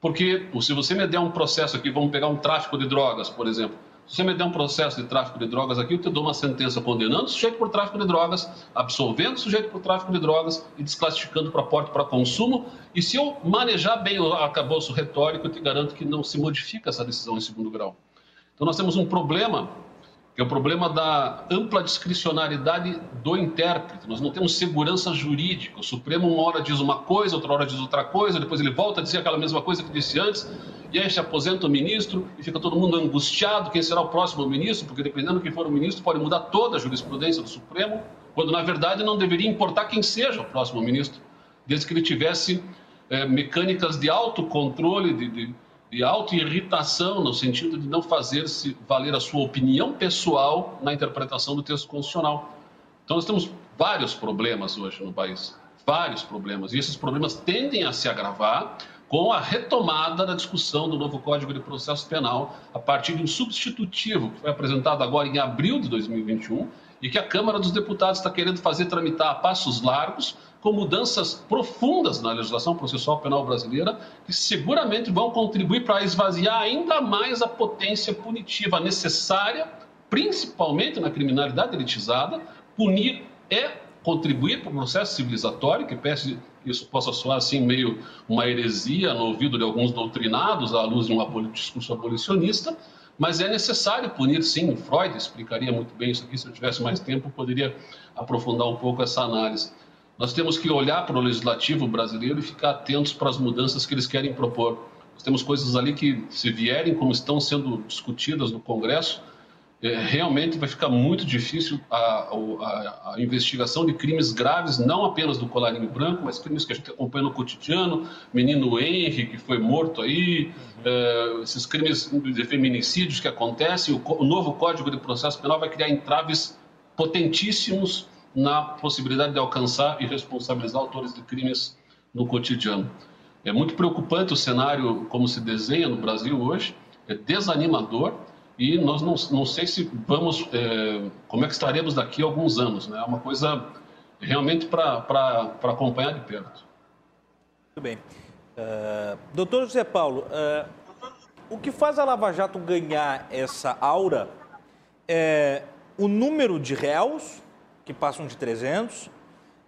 Speaker 5: Porque se você me der um processo aqui, vamos pegar um tráfico de drogas, por exemplo, se você me der um processo de tráfico de drogas aqui, eu te dou uma sentença condenando o sujeito por tráfico de drogas, absolvendo o sujeito por tráfico de drogas e desclassificando para porte para consumo. E se eu manejar bem o arcabouço retórico, eu te garanto que não se modifica essa decisão em segundo grau. Então nós temos um problema que é o problema da ampla discricionariedade do intérprete. Nós não temos segurança jurídica. O Supremo uma hora diz uma coisa, outra hora diz outra coisa, depois ele volta a dizer aquela mesma coisa que disse antes, e aí se aposenta o ministro e fica todo mundo angustiado quem será o próximo ministro, porque dependendo de quem for o ministro pode mudar toda a jurisprudência do Supremo, quando na verdade não deveria importar quem seja o próximo ministro, desde que ele tivesse é, mecânicas de autocontrole, de, de de auto-irritação, no sentido de não fazer-se valer a sua opinião pessoal na interpretação do texto constitucional. Então, nós temos vários problemas hoje no país, vários problemas, e esses problemas tendem a se agravar com a retomada da discussão do novo Código de Processo Penal a partir de um substitutivo que foi apresentado agora em abril de 2021 e que a Câmara dos Deputados está querendo fazer tramitar a passos largos com mudanças profundas na legislação processual penal brasileira, que seguramente vão contribuir para esvaziar ainda mais a potência punitiva necessária, principalmente na criminalidade elitizada. Punir é contribuir para o processo civilizatório, que peço isso possa soar assim meio uma heresia no ouvido de alguns doutrinados à luz de um discurso abolicionista, mas é necessário punir sim. Freud explicaria muito bem isso aqui, se eu tivesse mais tempo, poderia aprofundar um pouco essa análise. Nós temos que olhar para o legislativo brasileiro e ficar atentos para as mudanças que eles querem propor. Nós temos coisas ali que, se vierem como estão sendo discutidas no Congresso, é, realmente vai ficar muito difícil a, a, a, investigação de crimes graves, não apenas do colarinho branco, mas crimes que a gente acompanha no cotidiano, menino Henry, que foi morto aí, uhum. esses crimes de feminicídios que acontecem, o, o novo Código de Processo Penal vai criar entraves potentíssimos na possibilidade de alcançar e responsabilizar autores de crimes no cotidiano. É muito preocupante o cenário como se desenha no Brasil hoje, é desanimador e nós não, não sei se vamos, é, como é que estaremos daqui a alguns anos, né? É uma coisa realmente para acompanhar de perto.
Speaker 2: Muito bem. Uh, doutor José Paulo, uh, o que faz a Lava Jato ganhar essa aura é o número de réus que passam de 300,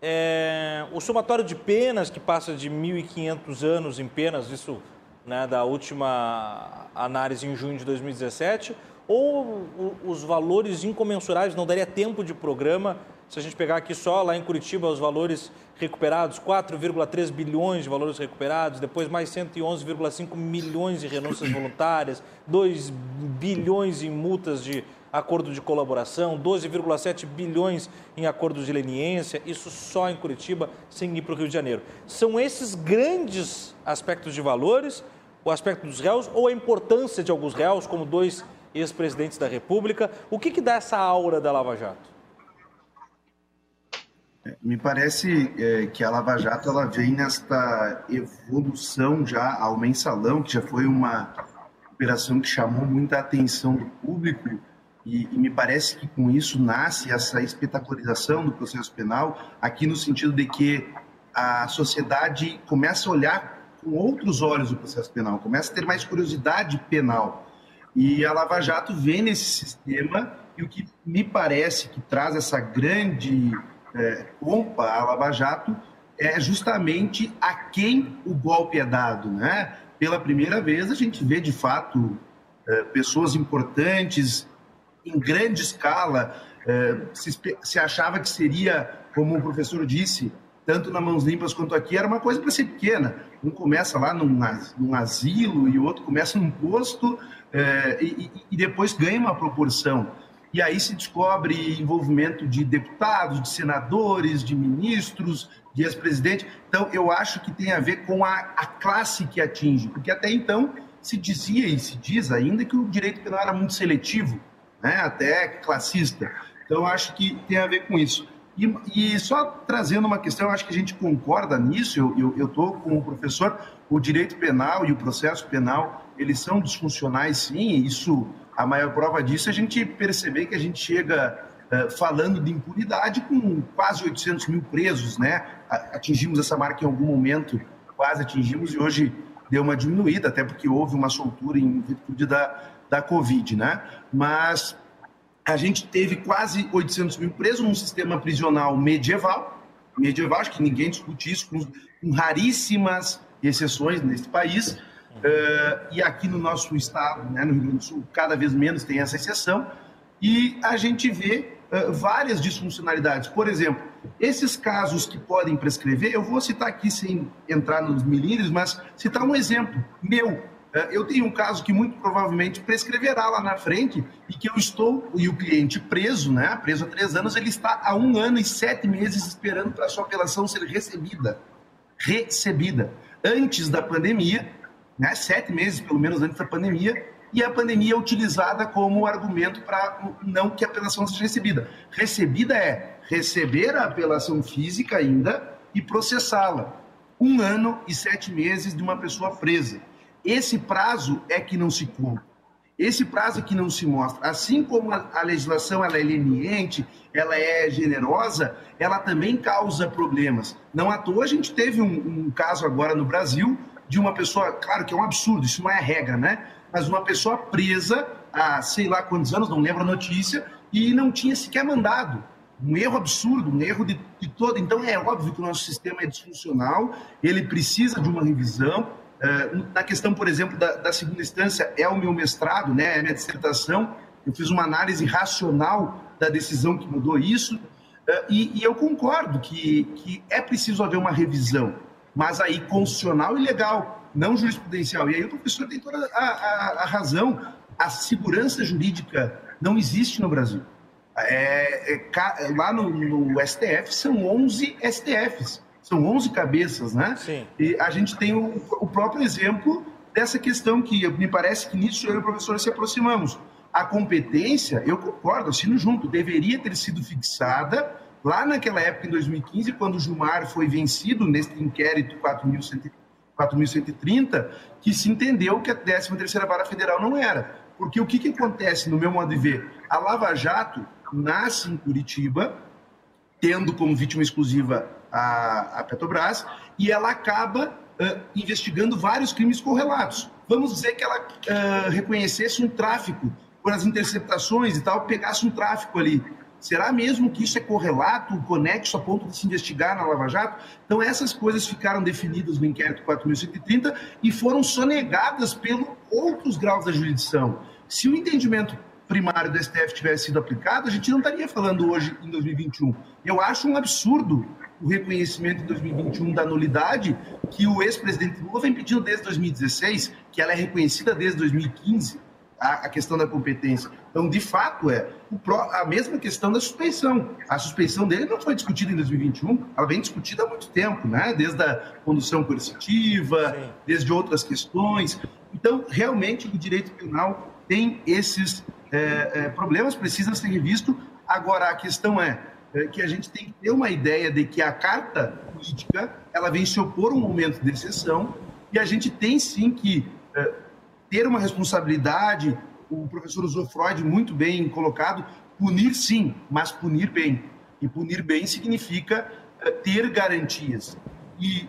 Speaker 2: é, o somatório de penas, que passa de 1.500 anos em penas, isso né, da última análise em junho de 2017, ou os valores incomensuráveis, não daria tempo de programa, se a gente pegar aqui só lá em Curitiba os valores recuperados, 4,3 bilhões de valores recuperados, depois mais 111,5 milhões de renúncias voluntárias, 2 bilhões em multas de acordo de colaboração, 12,7 bilhões em acordos de leniência, isso só em Curitiba, sem ir para o Rio de Janeiro. São esses grandes aspectos de valores, o aspecto dos réus ou a importância de alguns réus, como dois ex-presidentes da República? O que, que dá essa aura da Lava Jato?
Speaker 4: É, me parece é, que a Lava Jato ela vem nesta evolução já ao mensalão, que já foi uma operação que chamou muita atenção do público e, e, me parece que com isso nasce essa espetacularização do processo penal, aqui no sentido de que a sociedade começa a olhar com outros olhos o processo penal, começa a ter mais curiosidade penal. E a Lava Jato vem nesse sistema, e o que me parece que traz essa grande é, pompa à Lava Jato é justamente a quem o golpe é dado. Né? Pela primeira vez, a gente vê de fato é, pessoas importantes em grande escala. É, se, se, achava que seria, como o professor disse, tanto na Mãos Limpas quanto aqui, era uma coisa para ser pequena. Um começa lá num, num asilo e o outro começa num posto é, e, e, depois ganha uma proporção. E aí se descobre envolvimento de deputados, de senadores, de ministros, de ex-presidente. Então, eu acho que tem a ver com a, a classe que atinge, porque até então se dizia e se diz ainda que o direito penal era muito seletivo, né? até classista. Então, acho que tem a ver com isso. E, e, só trazendo uma questão, acho que a gente concorda nisso, eu estou com o professor, o direito penal e o processo penal, eles são disfuncionais sim, isso, a maior prova disso é a gente perceber que a gente chega uh, falando de impunidade com quase 800 mil presos, né? Atingimos essa marca em algum momento, quase atingimos, e hoje deu uma diminuída, até porque houve uma soltura em virtude da, da Covid, né? Mas a gente teve quase 800 mil presos num sistema prisional medieval, medieval, acho que ninguém discute isso, com, com raríssimas exceções nesse país, uh, e aqui no nosso estado, né, no Rio Grande do Sul, cada vez menos tem essa exceção, e a gente vê uh, várias disfuncionalidades. Por exemplo, esses casos que podem prescrever, eu vou citar aqui sem entrar nos milímetros, mas citar um exemplo meu, eu tenho um caso que muito provavelmente prescreverá lá na frente e que eu estou, e o cliente preso, né, preso há três anos, ele está há um ano e sete meses esperando para a sua apelação ser recebida. Recebida. Antes da pandemia, né, sete meses pelo menos antes da pandemia, e a pandemia é utilizada como argumento para não que a apelação seja recebida. Recebida é receber a apelação física ainda e processá-la. Um ano e sete meses de uma pessoa presa. Esse prazo é que não se cumpre. Esse prazo é que não se mostra. Assim como a, legislação ela é leniente, ela é generosa, ela também causa problemas. Não à toa a gente teve um, um caso agora no Brasil de uma pessoa, claro que é um absurdo, isso não é regra, né? Mas uma pessoa presa há sei lá quantos anos, não lembro a notícia, e não tinha sequer mandado. Um erro absurdo, um erro de, de todo. Então é óbvio que o nosso sistema é disfuncional, ele precisa de uma revisão, na questão, por exemplo, da, da, segunda instância, é o meu mestrado, né, é a minha dissertação. Eu fiz uma análise racional da decisão que mudou isso. Uh, e, e, eu concordo que, que é preciso haver uma revisão, mas aí constitucional e legal, não jurisprudencial. E aí o professor tem toda a, a, a razão. A segurança jurídica não existe no Brasil. É, é, lá no, no STF são 11 STFs são 11 cabeças, né?
Speaker 2: Sim.
Speaker 4: E a gente tem o, o próprio exemplo dessa questão que me parece que nisso eu e o professor se aproximamos. A competência, eu concordo, assino junto, deveria ter sido fixada lá naquela época, em 2015, quando o Gilmar foi vencido nesse inquérito 4.130, que se entendeu que a 13ª Vara Federal não era. Porque o que, que acontece, no meu modo de ver? A Lava Jato nasce em Curitiba, tendo como vítima exclusiva a, a Petrobras, e ela acaba uh, investigando vários crimes correlatos. Vamos dizer que ela uh, reconhecesse um tráfico por as interceptações e tal, pegasse um tráfico ali. Será mesmo que isso é correlato, conexo a ponto de se investigar na Lava Jato? Então, essas coisas ficaram definidas no inquérito 4.130 e foram sonegadas pelos outros graus da jurisdição. Se o entendimento primário do STF tivesse sido aplicado, a gente não estaria falando hoje em 2021. Eu acho um absurdo o reconhecimento em 2021 da nulidade que o ex-presidente Lula vem pedindo desde 2016, que ela é reconhecida desde 2015, a, a questão da competência. Então, de fato, é a mesma questão da suspeição. A suspeição dele não foi discutida em 2021, ela vem discutida há muito tempo, né? desde a condução coercitiva, Sim. desde outras questões. Então, realmente, o direito penal tem esses é, é, problemas, precisa ser revisto. Agora, a questão é, é, que a gente tem que ter uma ideia de que a carta política ela vem se opor um momento de exceção e a gente tem sim que é, ter uma responsabilidade. O professor usou Freud muito bem colocado, punir sim, mas punir bem. E punir bem significa é, ter garantias. E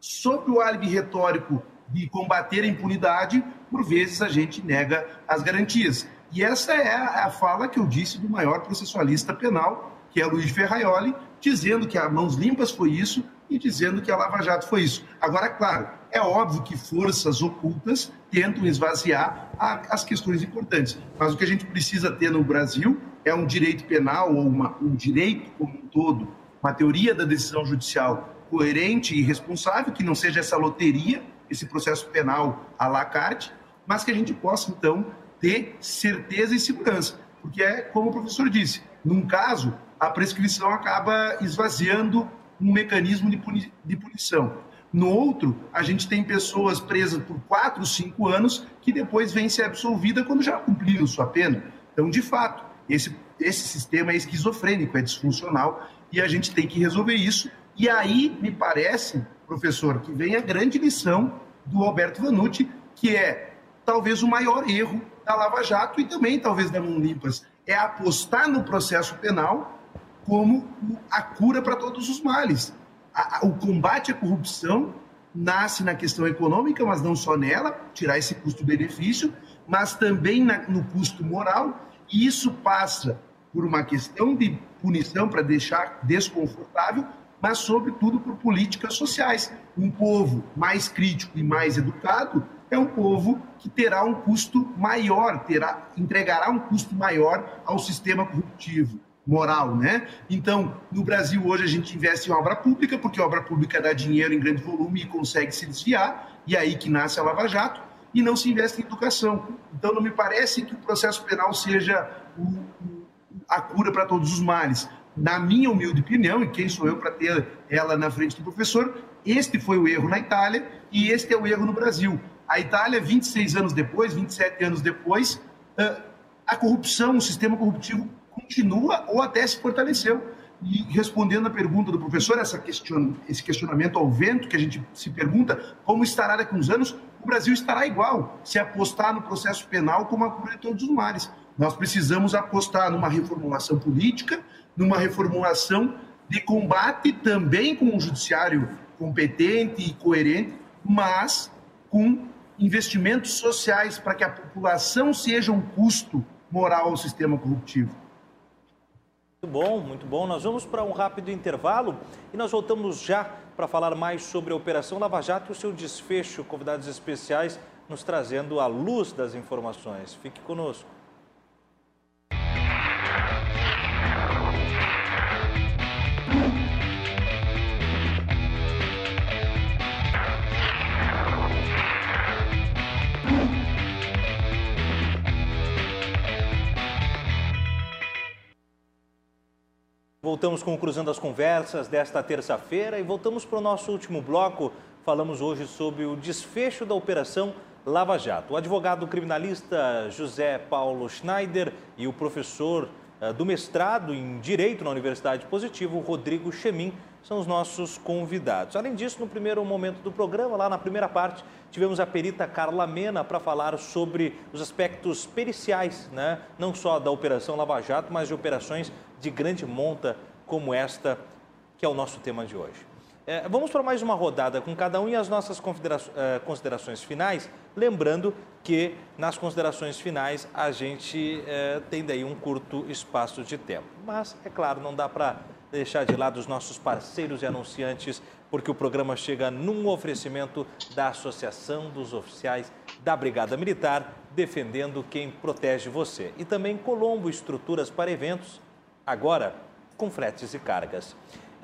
Speaker 4: sob o álibi retórico de combater a impunidade, por vezes a gente nega as garantias. E essa é a fala que eu disse do maior processualista penal, que é Luiz Ferraioli, dizendo que a Mãos Limpas foi isso e dizendo que a Lava Jato foi isso. Agora, claro, é óbvio que forças ocultas tentam esvaziar a, as questões importantes, mas o que a gente precisa ter no Brasil é um direito penal ou uma, um direito como um todo uma teoria da decisão judicial coerente e responsável, que não seja essa loteria, esse processo penal à la carte, mas que a gente possa, então, ter certeza e segurança. Porque é como o professor disse, num caso, a prescrição acaba esvaziando um mecanismo de, puni de punição. No outro, a gente tem pessoas presas por quatro, cinco anos que depois vêm ser absolvida quando já cumpriram sua pena. Então, de fato, esse, esse sistema é esquizofrênico, é disfuncional e a gente tem que resolver isso. E aí, me parece, professor, que vem a grande lição do Alberto Vanucci, que é talvez o maior erro da Lava Jato e também talvez da Mão Limpas, é apostar no processo penal como a cura para todos os males. o combate à corrupção nasce na questão econômica, mas não só nela, tirar esse custo-benefício, mas também no custo moral, e isso passa por uma questão de punição para deixar desconfortável, mas sobretudo por políticas sociais. Um povo mais crítico e mais educado é um povo que terá um custo maior, terá, entregará um custo maior ao sistema corruptivo moral, né? Então, no Brasil hoje a gente investe em obra pública, porque obra pública dá dinheiro em grande volume e consegue se desviar, e é aí que nasce a Lava Jato, e não se investe em educação. Então, não me parece que o processo penal seja o, a cura para todos os males. Na minha humilde opinião, e quem sou eu para ter ela na frente do professor, este foi o erro na Itália e este é o erro no Brasil. A Itália, 26 anos depois, 27 anos depois, a corrupção, o sistema corruptivo continua ou até se fortaleceu. E respondendo à pergunta do professor, essa question, esse questionamento ao vento, que a gente se pergunta como estará daqui a uns anos, o Brasil estará igual, se apostar no processo penal como a cura de todos os males. Nós precisamos apostar numa reformulação política, numa reformulação de combate também com um judiciário competente e coerente, mas com investimentos sociais para que a população seja um custo moral ao sistema corruptivo.
Speaker 2: Muito bom, muito bom. Nós vamos para um rápido intervalo e nós voltamos já para falar mais sobre a Operação Lava Jato e o seu desfecho. Convidados especiais nos trazendo a luz das informações. Fique conosco. Voltamos com o Cruzando as Conversas desta terça-feira e voltamos para o nosso último bloco. Falamos hoje sobre o desfecho da Operação Lava Jato. O advogado criminalista José Paulo Schneider e o professor eh, do mestrado em Direito na Universidade Positivo, Rodrigo Chemin, são os nossos convidados. Além disso, no primeiro momento do programa, lá na primeira parte, tivemos a perita Carla Mena para falar sobre os aspectos periciais, né? não só da Operação Lava Jato, mas de operações de grande monta como esta, que é o nosso tema de hoje. É, vamos para mais uma rodada com cada um e as nossas é, considerações finais, lembrando que nas considerações finais a gente é, tem daí um curto espaço de tempo. Mas, é claro, não dá para deixar de lado os nossos parceiros e anunciantes, porque o programa chega num oferecimento da Associação dos Oficiais da Brigada Militar, defendendo quem protege você. E também Colombo Estruturas para Eventos, agora com fretes e cargas.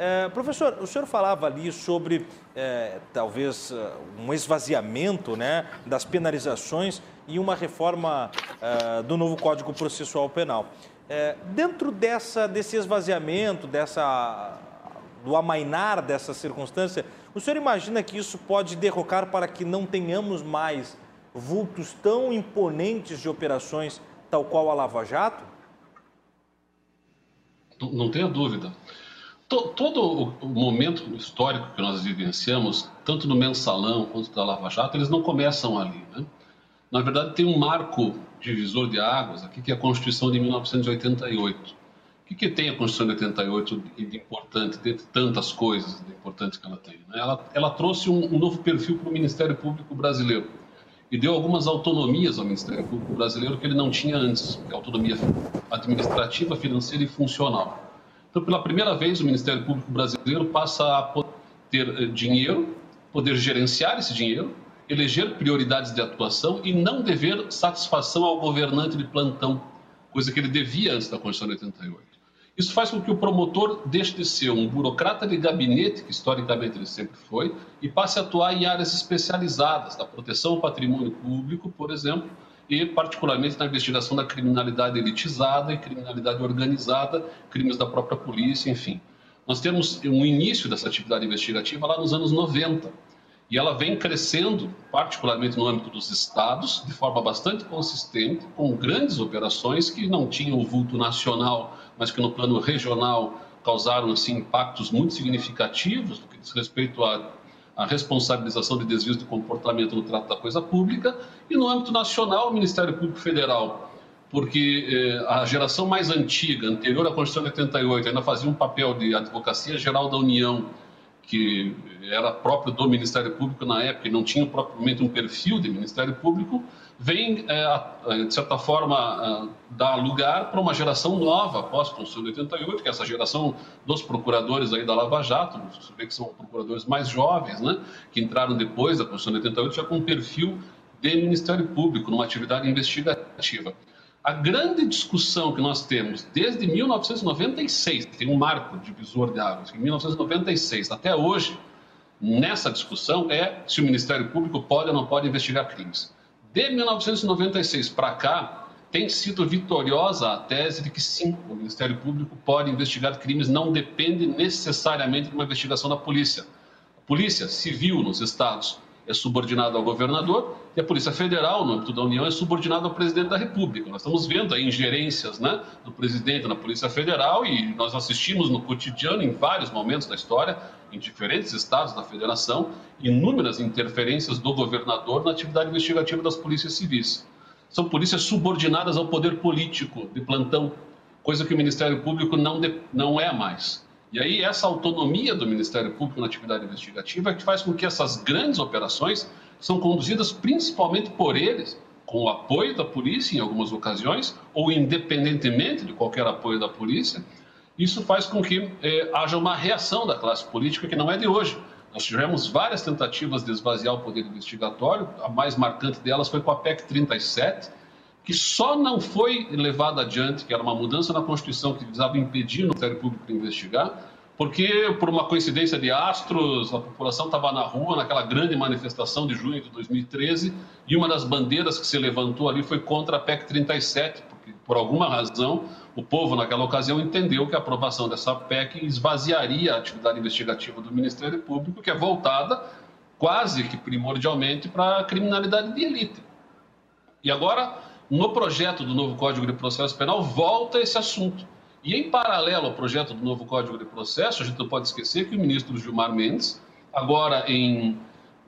Speaker 2: É, professor, o senhor falava ali sobre é, talvez é, um esvaziamento né, das penalizações e uma reforma é, do novo Código Processual Penal. É, dentro dessa, desse esvaziamento, dessa, do amainar dessa circunstância, o senhor imagina que isso pode derrocar para que não tenhamos mais vultos tão imponentes de operações, tal qual a Lava Jato?
Speaker 5: Não, tenha dúvida. Todo o momento histórico que nós vivenciamos, tanto no mensalão quanto da Lava Jato, eles não começam ali. Né? Na verdade, tem um marco divisor de águas aqui, que é a Constituição de 1988. O que, que tem a Constituição de 88 de importante, dentre tantas coisas de importantes que ela tem? Né? Ela, ela trouxe um, um novo perfil para o Ministério Público Brasileiro e deu algumas autonomias ao Ministério Público Brasileiro que ele não tinha antes, autonomia administrativa, financeira e funcional. Então, pela primeira vez, o Ministério Público Brasileiro passa a ter eh, dinheiro, poder gerenciar esse dinheiro, eleger prioridades de atuação e não dever satisfação ao governante de plantão, coisa que ele devia antes da Constituição de 88. Isso faz com que o promotor deixe de ser um burocrata de gabinete, que historicamente ele sempre foi, e passe a atuar em áreas especializadas, da proteção ao patrimônio público, por exemplo, e particularmente na investigação da criminalidade elitizada e criminalidade organizada, crimes da própria polícia, enfim. Nós temos um início dessa atividade investigativa lá nos anos 90 e ela vem crescendo, particularmente no âmbito dos estados, de forma bastante consistente, com grandes operações que não tinham o vulto nacional, mas que no plano regional causaram assim, impactos muito significativos no que diz respeito à, à responsabilização de desvios de comportamento no trato da coisa pública, e no âmbito nacional, o Ministério Público Federal, porque eh, a geração mais antiga, anterior à Constituição de 88, ainda fazia um papel de advocacia geral da União que era próprio do Ministério Público na época e não tinha propriamente um perfil de Ministério Público, vem, é, de certa forma, é, dar lugar para uma geração nova após a Constituição de 88, que é essa geração dos procuradores aí da Lava Jato, você vê que são procuradores mais jovens, né, que entraram depois da Constituição de 88, já com um perfil de Ministério Público, numa atividade investigativa. A grande discussão que nós temos desde 1996, tem um marco divisor de águas, em 1996 até hoje, nessa discussão é se o Ministério Público pode ou não pode investigar crimes. De 1996 para cá, tem sido vitoriosa a tese de que sim, o Ministério Público pode investigar crimes, não depende necessariamente de uma investigação da polícia. A polícia civil nos estados é subordinado ao governador e a Polícia Federal, no âmbito da União, é subordinada ao presidente da República. Nós estamos vendo aí ingerências né, do presidente na Polícia Federal e nós assistimos no cotidiano, em vários momentos da história, em diferentes estados da federação, inúmeras interferências do governador na atividade investigativa das polícias civis. São polícias subordinadas ao poder político de plantão, coisa que o Ministério Público não, de, não é mais. E aí, essa autonomia do Ministério Público na atividade investigativa é que faz com que essas grandes operações são conduzidas principalmente por eles, com o apoio da polícia em algumas ocasiões, ou independentemente de qualquer apoio da polícia. Isso faz com que eh, haja uma reação da classe política que não é de hoje. Nós tivemos várias tentativas de esvaziar o poder investigatório, a mais marcante delas foi com a PEC 37, que só não foi levada adiante, que era uma mudança na Constituição que visava impedir o Ministério Público de investigar, porque, por uma coincidência de astros, a população estava na rua naquela grande manifestação de junho de 2013 e uma das bandeiras que se levantou ali foi contra a PEC 37, porque, por alguma razão, o povo, naquela ocasião, entendeu que a aprovação dessa PEC esvaziaria a atividade investigativa do Ministério Público, que é voltada quase que primordialmente para a criminalidade de elite. E agora no projeto do novo Código de Processo Penal, volta esse assunto. E em paralelo ao projeto do novo Código de Processo, a gente não pode esquecer que o ministro Gilmar Mendes, agora em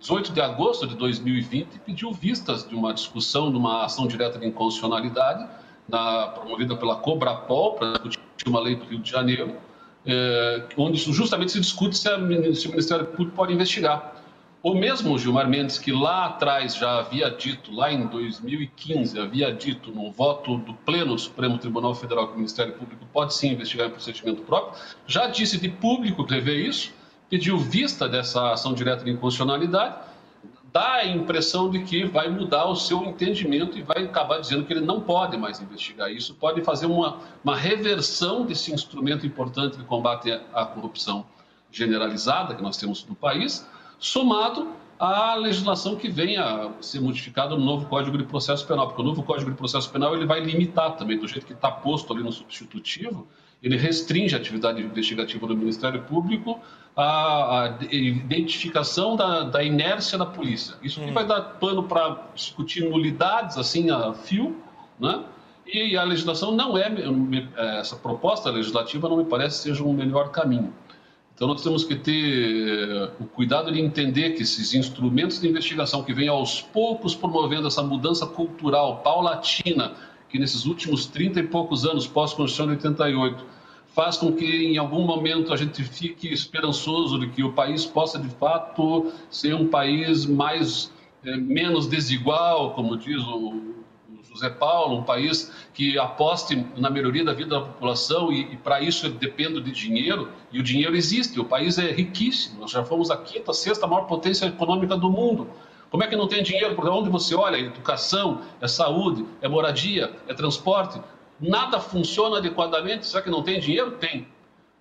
Speaker 5: 18 de agosto de 2020, pediu vistas de uma discussão de uma ação direta de inconstitucionalidade na, promovida pela Cobrapol para discutir uma lei do Rio de Janeiro, eh, onde justamente se discute se, a, se o Ministério Público pode investigar. O mesmo Gilmar Mendes, que lá atrás já havia dito, lá em 2015, havia dito num voto do Pleno do Supremo Tribunal Federal que o Ministério Público pode sim investigar em procedimento próprio, já disse de público prever isso, pediu vista dessa ação direta de inconstitucionalidade, dá a impressão de que vai mudar o seu entendimento e vai acabar dizendo que ele não pode mais investigar. Isso, pode fazer uma, uma reversão desse instrumento importante de combate à corrupção generalizada que nós temos no país somado à legislação que vem a ser modificada no novo Código de Processo Penal, porque o novo Código de Processo Penal ele vai limitar também, do jeito que está posto ali no substitutivo, ele restringe a atividade investigativa do Ministério Público à, à identificação da, da, inércia da polícia. Isso hum. vai dar pano para discutir nulidades assim a fio, né? E a legislação não é essa proposta legislativa não me parece seja um melhor caminho. Então, nós temos que ter eh, o cuidado de entender que esses instrumentos de investigação que vêm aos poucos promovendo essa mudança cultural paulatina, que nesses últimos 30 e poucos anos, pós-Constituição de 88, faz com que em algum momento a gente fique esperançoso de que o país possa de fato ser um país mais é, menos desigual, como diz o José Paulo, um país que aposte na melhoria da vida da população e, e para isso depende de dinheiro, e o dinheiro existe, o país é riquíssimo, nós já fomos a quinta, sexta maior potência econômica do mundo. Como é que não tem dinheiro? Porque onde você olha, é educação, é saúde, é moradia, é transporte. Nada funciona adequadamente. Será que não tem dinheiro? Tem.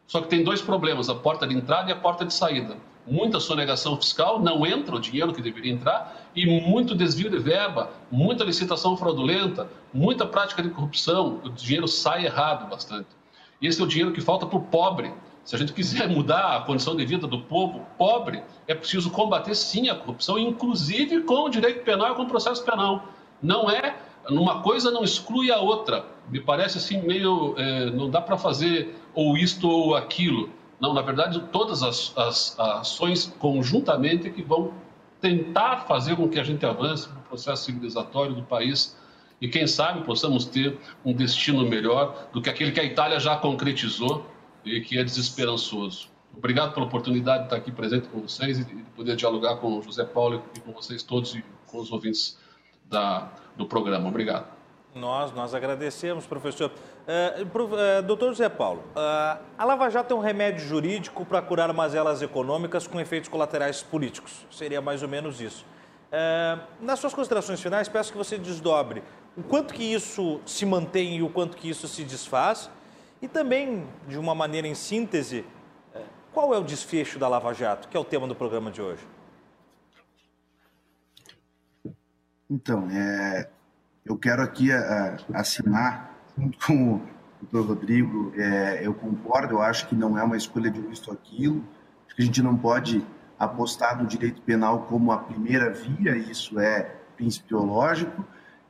Speaker 5: Só que tem dois problemas: a porta de entrada e a porta de saída. Muita sonegação fiscal, não entra o dinheiro que deveria entrar, e muito desvio de verba, muita licitação fraudulenta, muita prática de corrupção. O dinheiro sai errado bastante. Esse é o dinheiro que falta para o pobre. Se a gente quiser mudar a condição de vida do povo pobre, é preciso combater sim a corrupção, inclusive com o direito penal e com o processo penal. Não é uma coisa não exclui a outra. Me parece assim meio é, não dá para fazer ou isto ou aquilo. Não, na verdade, todas as, as, ações conjuntamente que vão tentar fazer com que a gente avance no processo civilizatório do país e quem sabe possamos ter um destino melhor do que aquele que a Itália já concretizou e que é desesperançoso. Obrigado pela oportunidade de estar aqui presente com vocês e de poder dialogar com o José Paulo e com vocês todos e com os ouvintes da, do programa. Obrigado.
Speaker 2: Nós, nós agradecemos, professor. Uh, prof, uh, doutor José Paulo, uh, a Lava Jato é um remédio jurídico para curar mazelas econômicas com efeitos colaterais políticos. Seria mais ou menos isso. nas suas considerações finais, peço que você desdobre o quanto que isso se mantém e o quanto que isso se desfaz. E também, de uma maneira em síntese, qual é o desfecho da Lava Jato, que é o tema do programa de hoje?
Speaker 4: Então, é, eu quero aqui a, a, assinar, junto com o doutor Rodrigo, é, eu concordo, eu acho que não é uma escolha de um isto aquilo, acho que a gente não pode apostar no direito penal como a primeira via, isso é principiológico,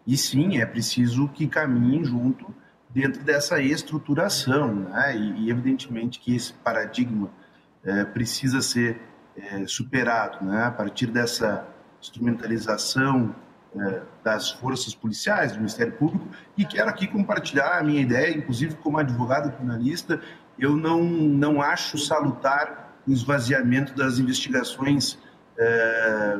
Speaker 4: e sim, é preciso que caminhem junto dentro dessa estruturação, né? e, e evidentemente que esse paradigma é, precisa ser é, superado, né? a partir dessa instrumentalização das forças policiais, do Ministério Público, e quero aqui compartilhar a minha ideia, inclusive como advogado criminalista, eu não, não acho salutar o esvaziamento das investigações é,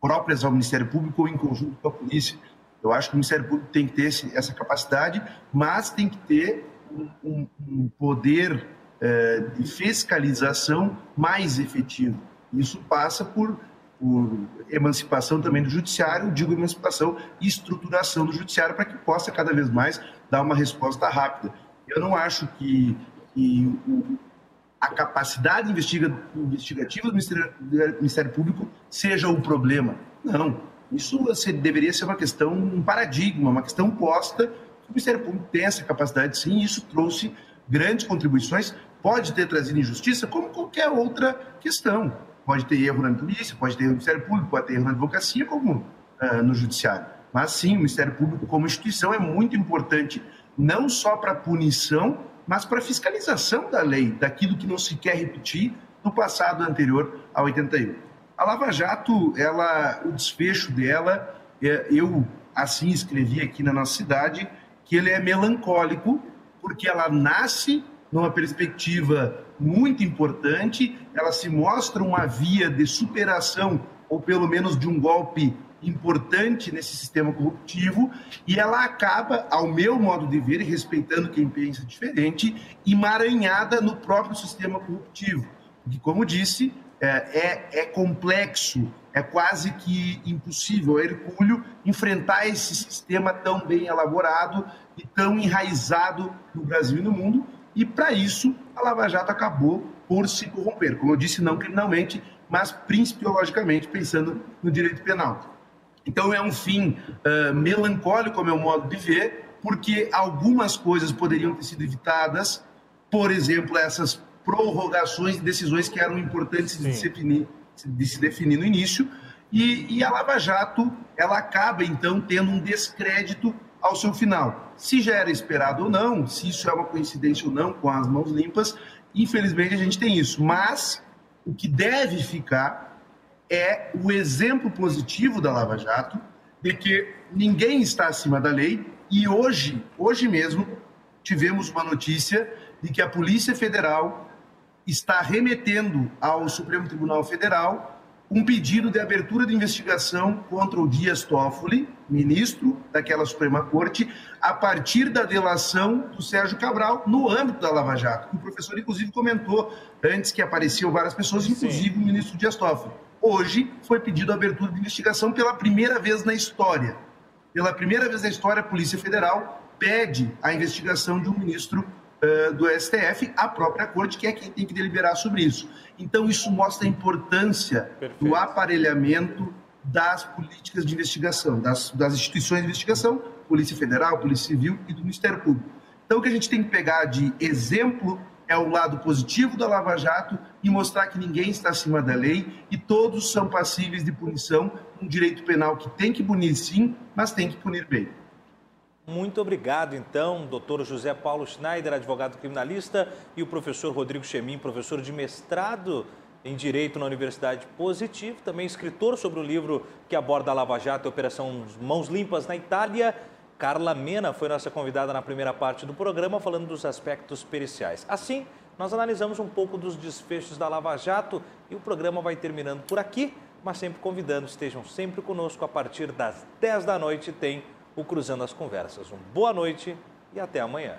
Speaker 4: próprias ao Ministério Público ou em conjunto com a polícia. Eu acho que o Ministério Público tem que ter esse, essa capacidade, mas tem que ter um, um poder é, de fiscalização mais efetivo. Isso passa por por emancipação também do judiciário, digo emancipação e estruturação do judiciário para que possa cada vez mais dar uma resposta rápida. Eu não acho que, que a capacidade investigativa do Ministério, do Ministério, Público seja o problema. Não, isso deveria ser uma questão, um paradigma, uma questão posta. O Ministério Público tem essa capacidade sim, e isso trouxe grandes contribuições, pode ter trazido injustiça, como qualquer outra questão. Pode ter erro na polícia, pode ter erro no Ministério Público, pode ter erro na advocacia, como uh, no Judiciário. Mas sim, o Ministério Público, como instituição, é muito importante, não só para punição, mas para fiscalização da lei, daquilo que não se quer repetir no passado anterior a 81. A Lava Jato, ela, o desfecho dela, é, eu assim escrevi aqui na nossa cidade, que ele é melancólico, porque ela nasce numa perspectiva muito importante, ela se mostra uma via de superação, ou pelo menos de um golpe importante nesse sistema corruptivo, e ela acaba, ao meu modo de ver, respeitando quem pensa diferente, emaranhada no próprio sistema corruptivo. Que, como disse, é, é, é complexo, é quase que impossível, é hercúleo, enfrentar esse sistema tão bem elaborado e tão enraizado no Brasil e no mundo, e para isso a Lava Jato acabou por se corromper, como eu disse, não criminalmente, mas principiologicamente, pensando no direito penal. Então é um fim uh, melancólico, ao meu modo de ver, porque algumas coisas poderiam ter sido evitadas, por exemplo, essas prorrogações de decisões que eram importantes de se, definir, de se definir no início, e, e a Lava Jato ela acaba então tendo um descrédito ao seu final. Se já era esperado ou não, se isso é uma coincidência ou não com as mãos limpas, infelizmente a gente tem isso. Mas o que deve ficar é o exemplo positivo da Lava Jato de que ninguém está acima da lei e hoje, hoje mesmo, tivemos uma notícia de que a Polícia Federal está remetendo ao Supremo Tribunal Federal um pedido de abertura de investigação contra o Dias Toffoli, ministro daquela Suprema Corte, a partir da delação do Sérgio Cabral no âmbito da Lava Jato. O professor, inclusive, comentou antes que apareciam várias pessoas, inclusive Sim. o ministro Dias Toffoli. Hoje foi pedido a abertura de investigação pela primeira vez na história. Pela primeira vez na história, a Polícia Federal pede a investigação de um ministro do STF, a própria corte, que é quem tem que deliberar sobre isso. Então, isso mostra a importância Perfeito. do aparelhamento das políticas de investigação, das, das instituições de investigação, Polícia Federal, Polícia Civil e do Ministério Público. Então, o que a gente tem que pegar de exemplo é o lado positivo da Lava Jato e mostrar que ninguém está acima da lei e todos são passíveis de punição, um direito penal que tem que punir sim, mas tem que punir bem.
Speaker 2: Muito obrigado, então, doutor José Paulo Schneider, advogado criminalista, e o professor Rodrigo Chemin, professor de mestrado em Direito na Universidade Positivo, também escritor sobre o livro que aborda a Lava Jato e a Operação Mãos Limpas na Itália. Carla Mena foi nossa convidada na primeira parte do programa, falando dos aspectos periciais. Assim, nós analisamos um pouco dos desfechos da Lava Jato e o programa vai terminando por aqui, mas sempre convidando, estejam sempre conosco a partir das 10 da noite, tem o Cruzando as Conversas. Uma boa noite e até amanhã.